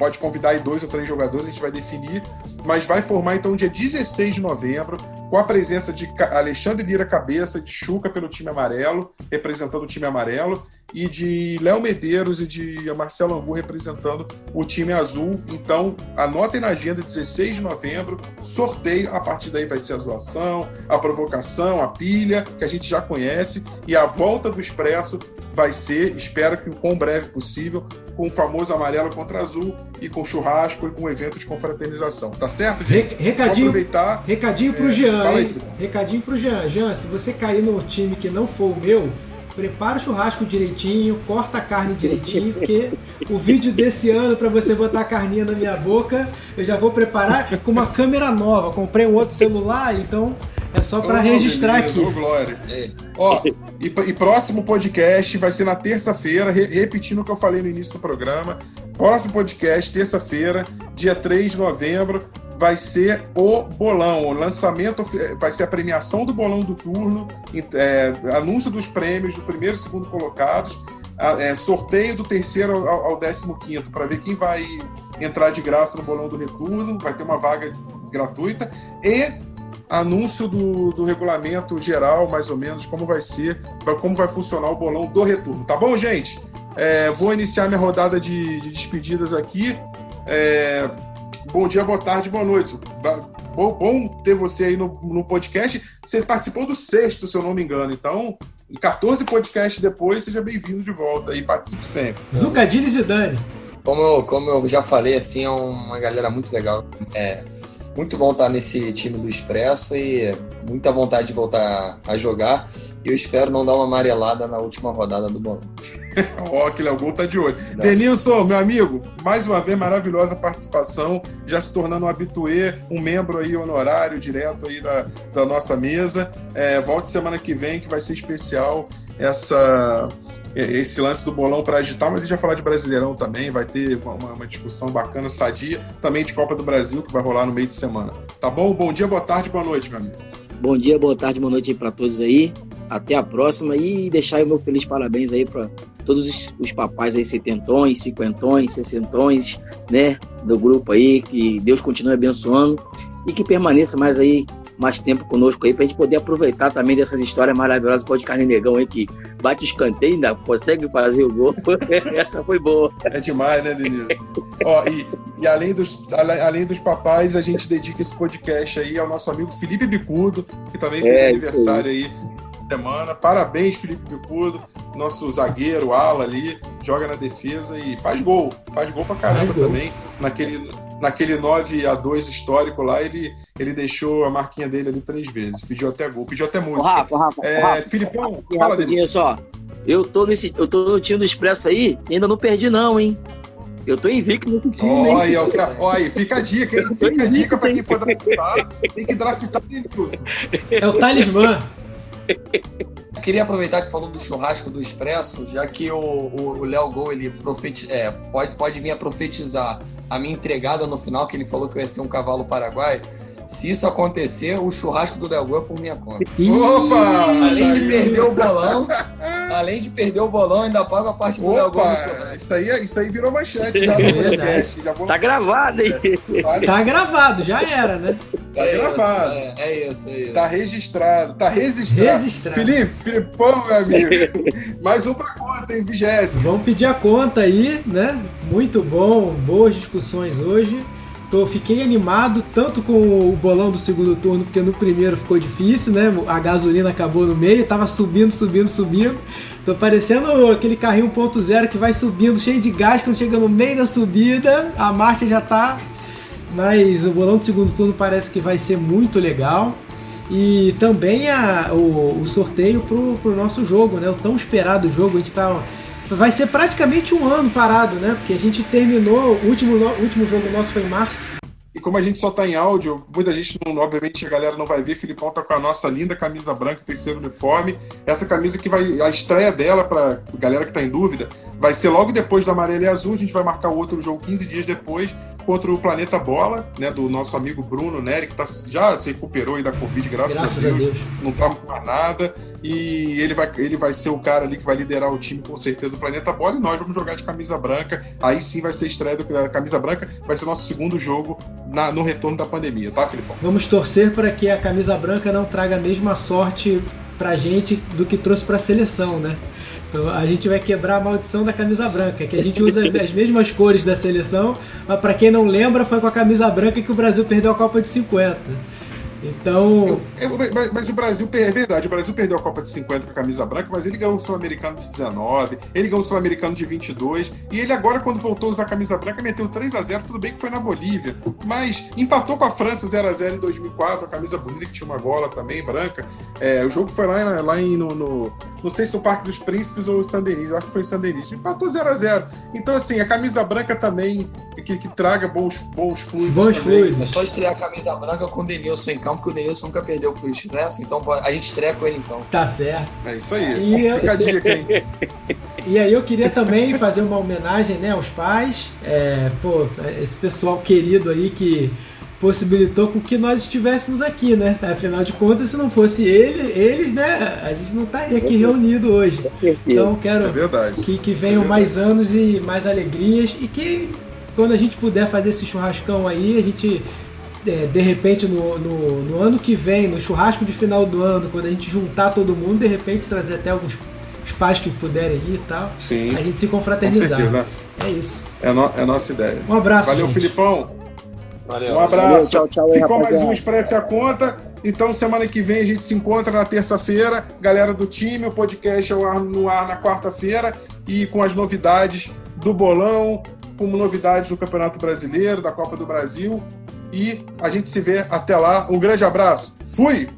Pode convidar aí dois ou três jogadores, a gente vai definir. Mas vai formar então dia 16 de novembro, com a presença de Alexandre Lira Cabeça, de Chuca pelo time amarelo, representando o time amarelo, e de Léo Medeiros e de Marcelo Angu representando o time azul. Então, anotem na agenda 16 de novembro, sorteio. A partir daí vai ser a zoação, a provocação, a pilha, que a gente já conhece, e a volta do Expresso vai ser, espero que o quão breve possível, com o famoso amarelo contra azul e com churrasco e com evento de confraternização. Tá certo, gente? Recadinho, aproveitar. Recadinho pro é, Jean, aí, Recadinho pro Jean. Jean, se você cair no time que não for o meu, prepara o churrasco direitinho, corta a carne direitinho, porque o vídeo desse ano para você botar a carninha na minha boca, eu já vou preparar com uma câmera nova. Comprei um outro celular, então é só para registrar beleza, aqui. Glória. É. Ó, e, e, próximo podcast vai ser na terça-feira, re, repetindo o que eu falei no início do programa. Próximo podcast, terça-feira, dia 3 de novembro vai ser o bolão, o lançamento, vai ser a premiação do bolão do turno, é, anúncio dos prêmios do primeiro e segundo colocados, é, sorteio do terceiro ao, ao décimo quinto, para ver quem vai entrar de graça no bolão do retorno, vai ter uma vaga gratuita, e anúncio do, do regulamento geral, mais ou menos, como vai ser, como vai funcionar o bolão do retorno. Tá bom, gente? É, vou iniciar minha rodada de, de despedidas aqui. É, Bom dia, boa tarde, boa noite. Bom, bom ter você aí no, no, podcast. Você participou do sexto, se eu não me engano. Então, 14 podcasts depois, seja bem-vindo de volta e participe sempre. Zucadini e Zidane. Como eu, como eu já falei, assim, é uma galera muito legal. É muito bom estar nesse time do Expresso e muita vontade de voltar a jogar. E eu espero não dar uma amarelada na última rodada do bolão. Ó, oh, que Léo Gol tá de olho. Não. Denilson, meu amigo, mais uma vez, maravilhosa participação, já se tornando um habituê, um membro aí honorário, direto aí da, da nossa mesa. É, volte semana que vem, que vai ser especial essa esse lance do bolão para agitar, mas a gente vai falar de Brasileirão também, vai ter uma, uma, discussão bacana, sadia, também de Copa do Brasil, que vai rolar no meio de semana. Tá bom? Bom dia, boa tarde, boa noite, meu amigo. Bom dia, boa tarde, boa noite para todos aí. Até a próxima e deixar o meu feliz parabéns aí para todos os, os, papais aí, setentões, cinquentões, sessentões, né, do grupo aí, que Deus continue abençoando e que permaneça mais aí mais tempo conosco aí, pra gente poder aproveitar também dessas histórias maravilhosas pode carne negão aí que bate escanteio, ainda consegue fazer o gol. Essa foi boa. É demais, né, Denise? Ó, e, e além, dos, além dos papais, a gente dedica esse podcast aí ao nosso amigo Felipe Bicudo, que também fez é, aniversário aí semana. Parabéns, Felipe Bicudo, nosso zagueiro, ala ali, joga na defesa e faz gol. Faz gol pra caramba também. Naquele, naquele 9 a 2 histórico lá, ele, ele deixou a marquinha dele ali três vezes. Pediu até gol, pediu até música. Ô, Rafa, Rafa, é, Rafa, Filipão, fala dele. só. Eu tô, nesse, eu tô no time do Expresso aí e ainda não perdi, não, hein? Eu tô invicto nesse time. Olha aí, olha fica a dica, hein? Fica a dica pra quem for draftar. Tem que draftar Denilson. É o talismã. Eu queria aproveitar que falou do churrasco do Expresso, já que o Léo Gol ele profeti é, pode, pode vir a profetizar a minha entregada no final, que ele falou que eu ia ser um cavalo paraguai. Se isso acontecer, o churrasco do Léo Gol é por minha conta. Opa! Além de perder o bolão, além de perder o bolão, ainda pago a parte do Léo Gol no churrasco. Isso aí, isso aí virou manchete. É vou... Tá gravado aí. Tá gravado, já era, né? Tá é gravado. Isso, é, é, isso, é isso. Tá registrado, tá registrado. Registrado. Felipe, Filipão, meu amigo. Mais um pra conta, hein? Vigésimo. Vamos pedir a conta aí, né? Muito bom, boas discussões hoje. Tô, fiquei animado tanto com o bolão do segundo turno, porque no primeiro ficou difícil, né? A gasolina acabou no meio, tava subindo, subindo, subindo. Tô parecendo aquele carrinho 1.0 que vai subindo cheio de gás, quando chega no meio da subida, a marcha já tá. Mas o bolão do segundo turno parece que vai ser muito legal. E também a, o, o sorteio pro, pro nosso jogo, né? O tão esperado jogo, a gente tá vai ser praticamente um ano parado, né? Porque a gente terminou, o último, último jogo nosso foi em março. E como a gente só tá em áudio, muita gente, não, obviamente, a galera não vai ver. Filipão tá com a nossa linda camisa branca, terceiro uniforme. Essa camisa que vai. A estreia dela, pra galera que tá em dúvida, vai ser logo depois do amarelo e azul. A gente vai marcar outro jogo 15 dias depois contra o Planeta Bola, né, do nosso amigo Bruno Neri, que tá, já se recuperou aí da Covid, graças, Graças a a Deus. Deus. Não tá com mais nada. E ele vai, ele vai ser o cara ali que vai liderar o time, com certeza, do Planeta Bola. E nós vamos jogar de camisa branca. Aí sim vai ser estreia do- da camisa branca. Vai ser o nosso segundo jogo na- no retorno da pandemia, tá, Filipão? Vamos torcer para que a camisa branca não traga a mesma sorte pra gente do que trouxe pra seleção, né? Então a gente vai quebrar a maldição da camisa branca, que a gente usa as mesmas cores da seleção, mas pra quem não lembra, foi com a camisa branca que o Brasil perdeu a Copa de 50. Então, Eu- mas, mas o Brasil, é verdade, o Brasil perdeu a Copa de 50 com a camisa branca, mas ele ganhou o Sul-Americano de 19, ele ganhou o Sul-Americano de 22, e ele agora, quando voltou a usar a camisa branca, meteu 3 a 0 tudo bem que foi na Bolívia, mas empatou com a França 0 a 0 em 2004, a camisa bonita que tinha uma gola também, branca. É, o jogo foi lá, lá em, no, no- não sei se no Parque dos Príncipes ou San Denis, eu acho que foi em San Denis, empatou 0 a 0 Então, assim, a camisa branca também, que, que traga bons, bons fluidos bons também. fluidos. É só estrear a camisa branca com o Denilson em campo, porque o Denilson nunca perdeu pro Expresso, então pode- a gente estreia com ele então. Tá certo. É isso aí. E eu- Fica a dica, hein? E aí eu queria também fazer uma homenagem né, aos pais, é, pô, esse pessoal querido aí que possibilitou com que nós estivéssemos aqui, né? Afinal de contas, se não fosse ele, eles, né, a gente não estaria aqui reunido hoje. Então é quero verdade. que, que venham É mais anos e mais alegrias e que quando a gente puder fazer esse churrascão aí, a gente é, de repente no, no, no ano que vem, no churrasco de final do ano, quando a gente juntar todo mundo, de repente trazer até alguns pais que puderem ir e tal, Sim, a gente se com confraternizar. certeza. É isso. É, no, é a nossa ideia. Um abraço, Valeu, gente. Filipão. Valeu. Um abraço. Valeu, tchau, tchau Ficou mais rapaziada. um Expresse a Conta. Então, semana que vem a gente se encontra na terça-feira. Galera do time, o podcast é no ar, no ar na quarta-feira. E com as novidades do bolão, como novidades do Campeonato Brasileiro, da Copa do Brasil. E a gente se vê até lá. Um grande abraço. Fui!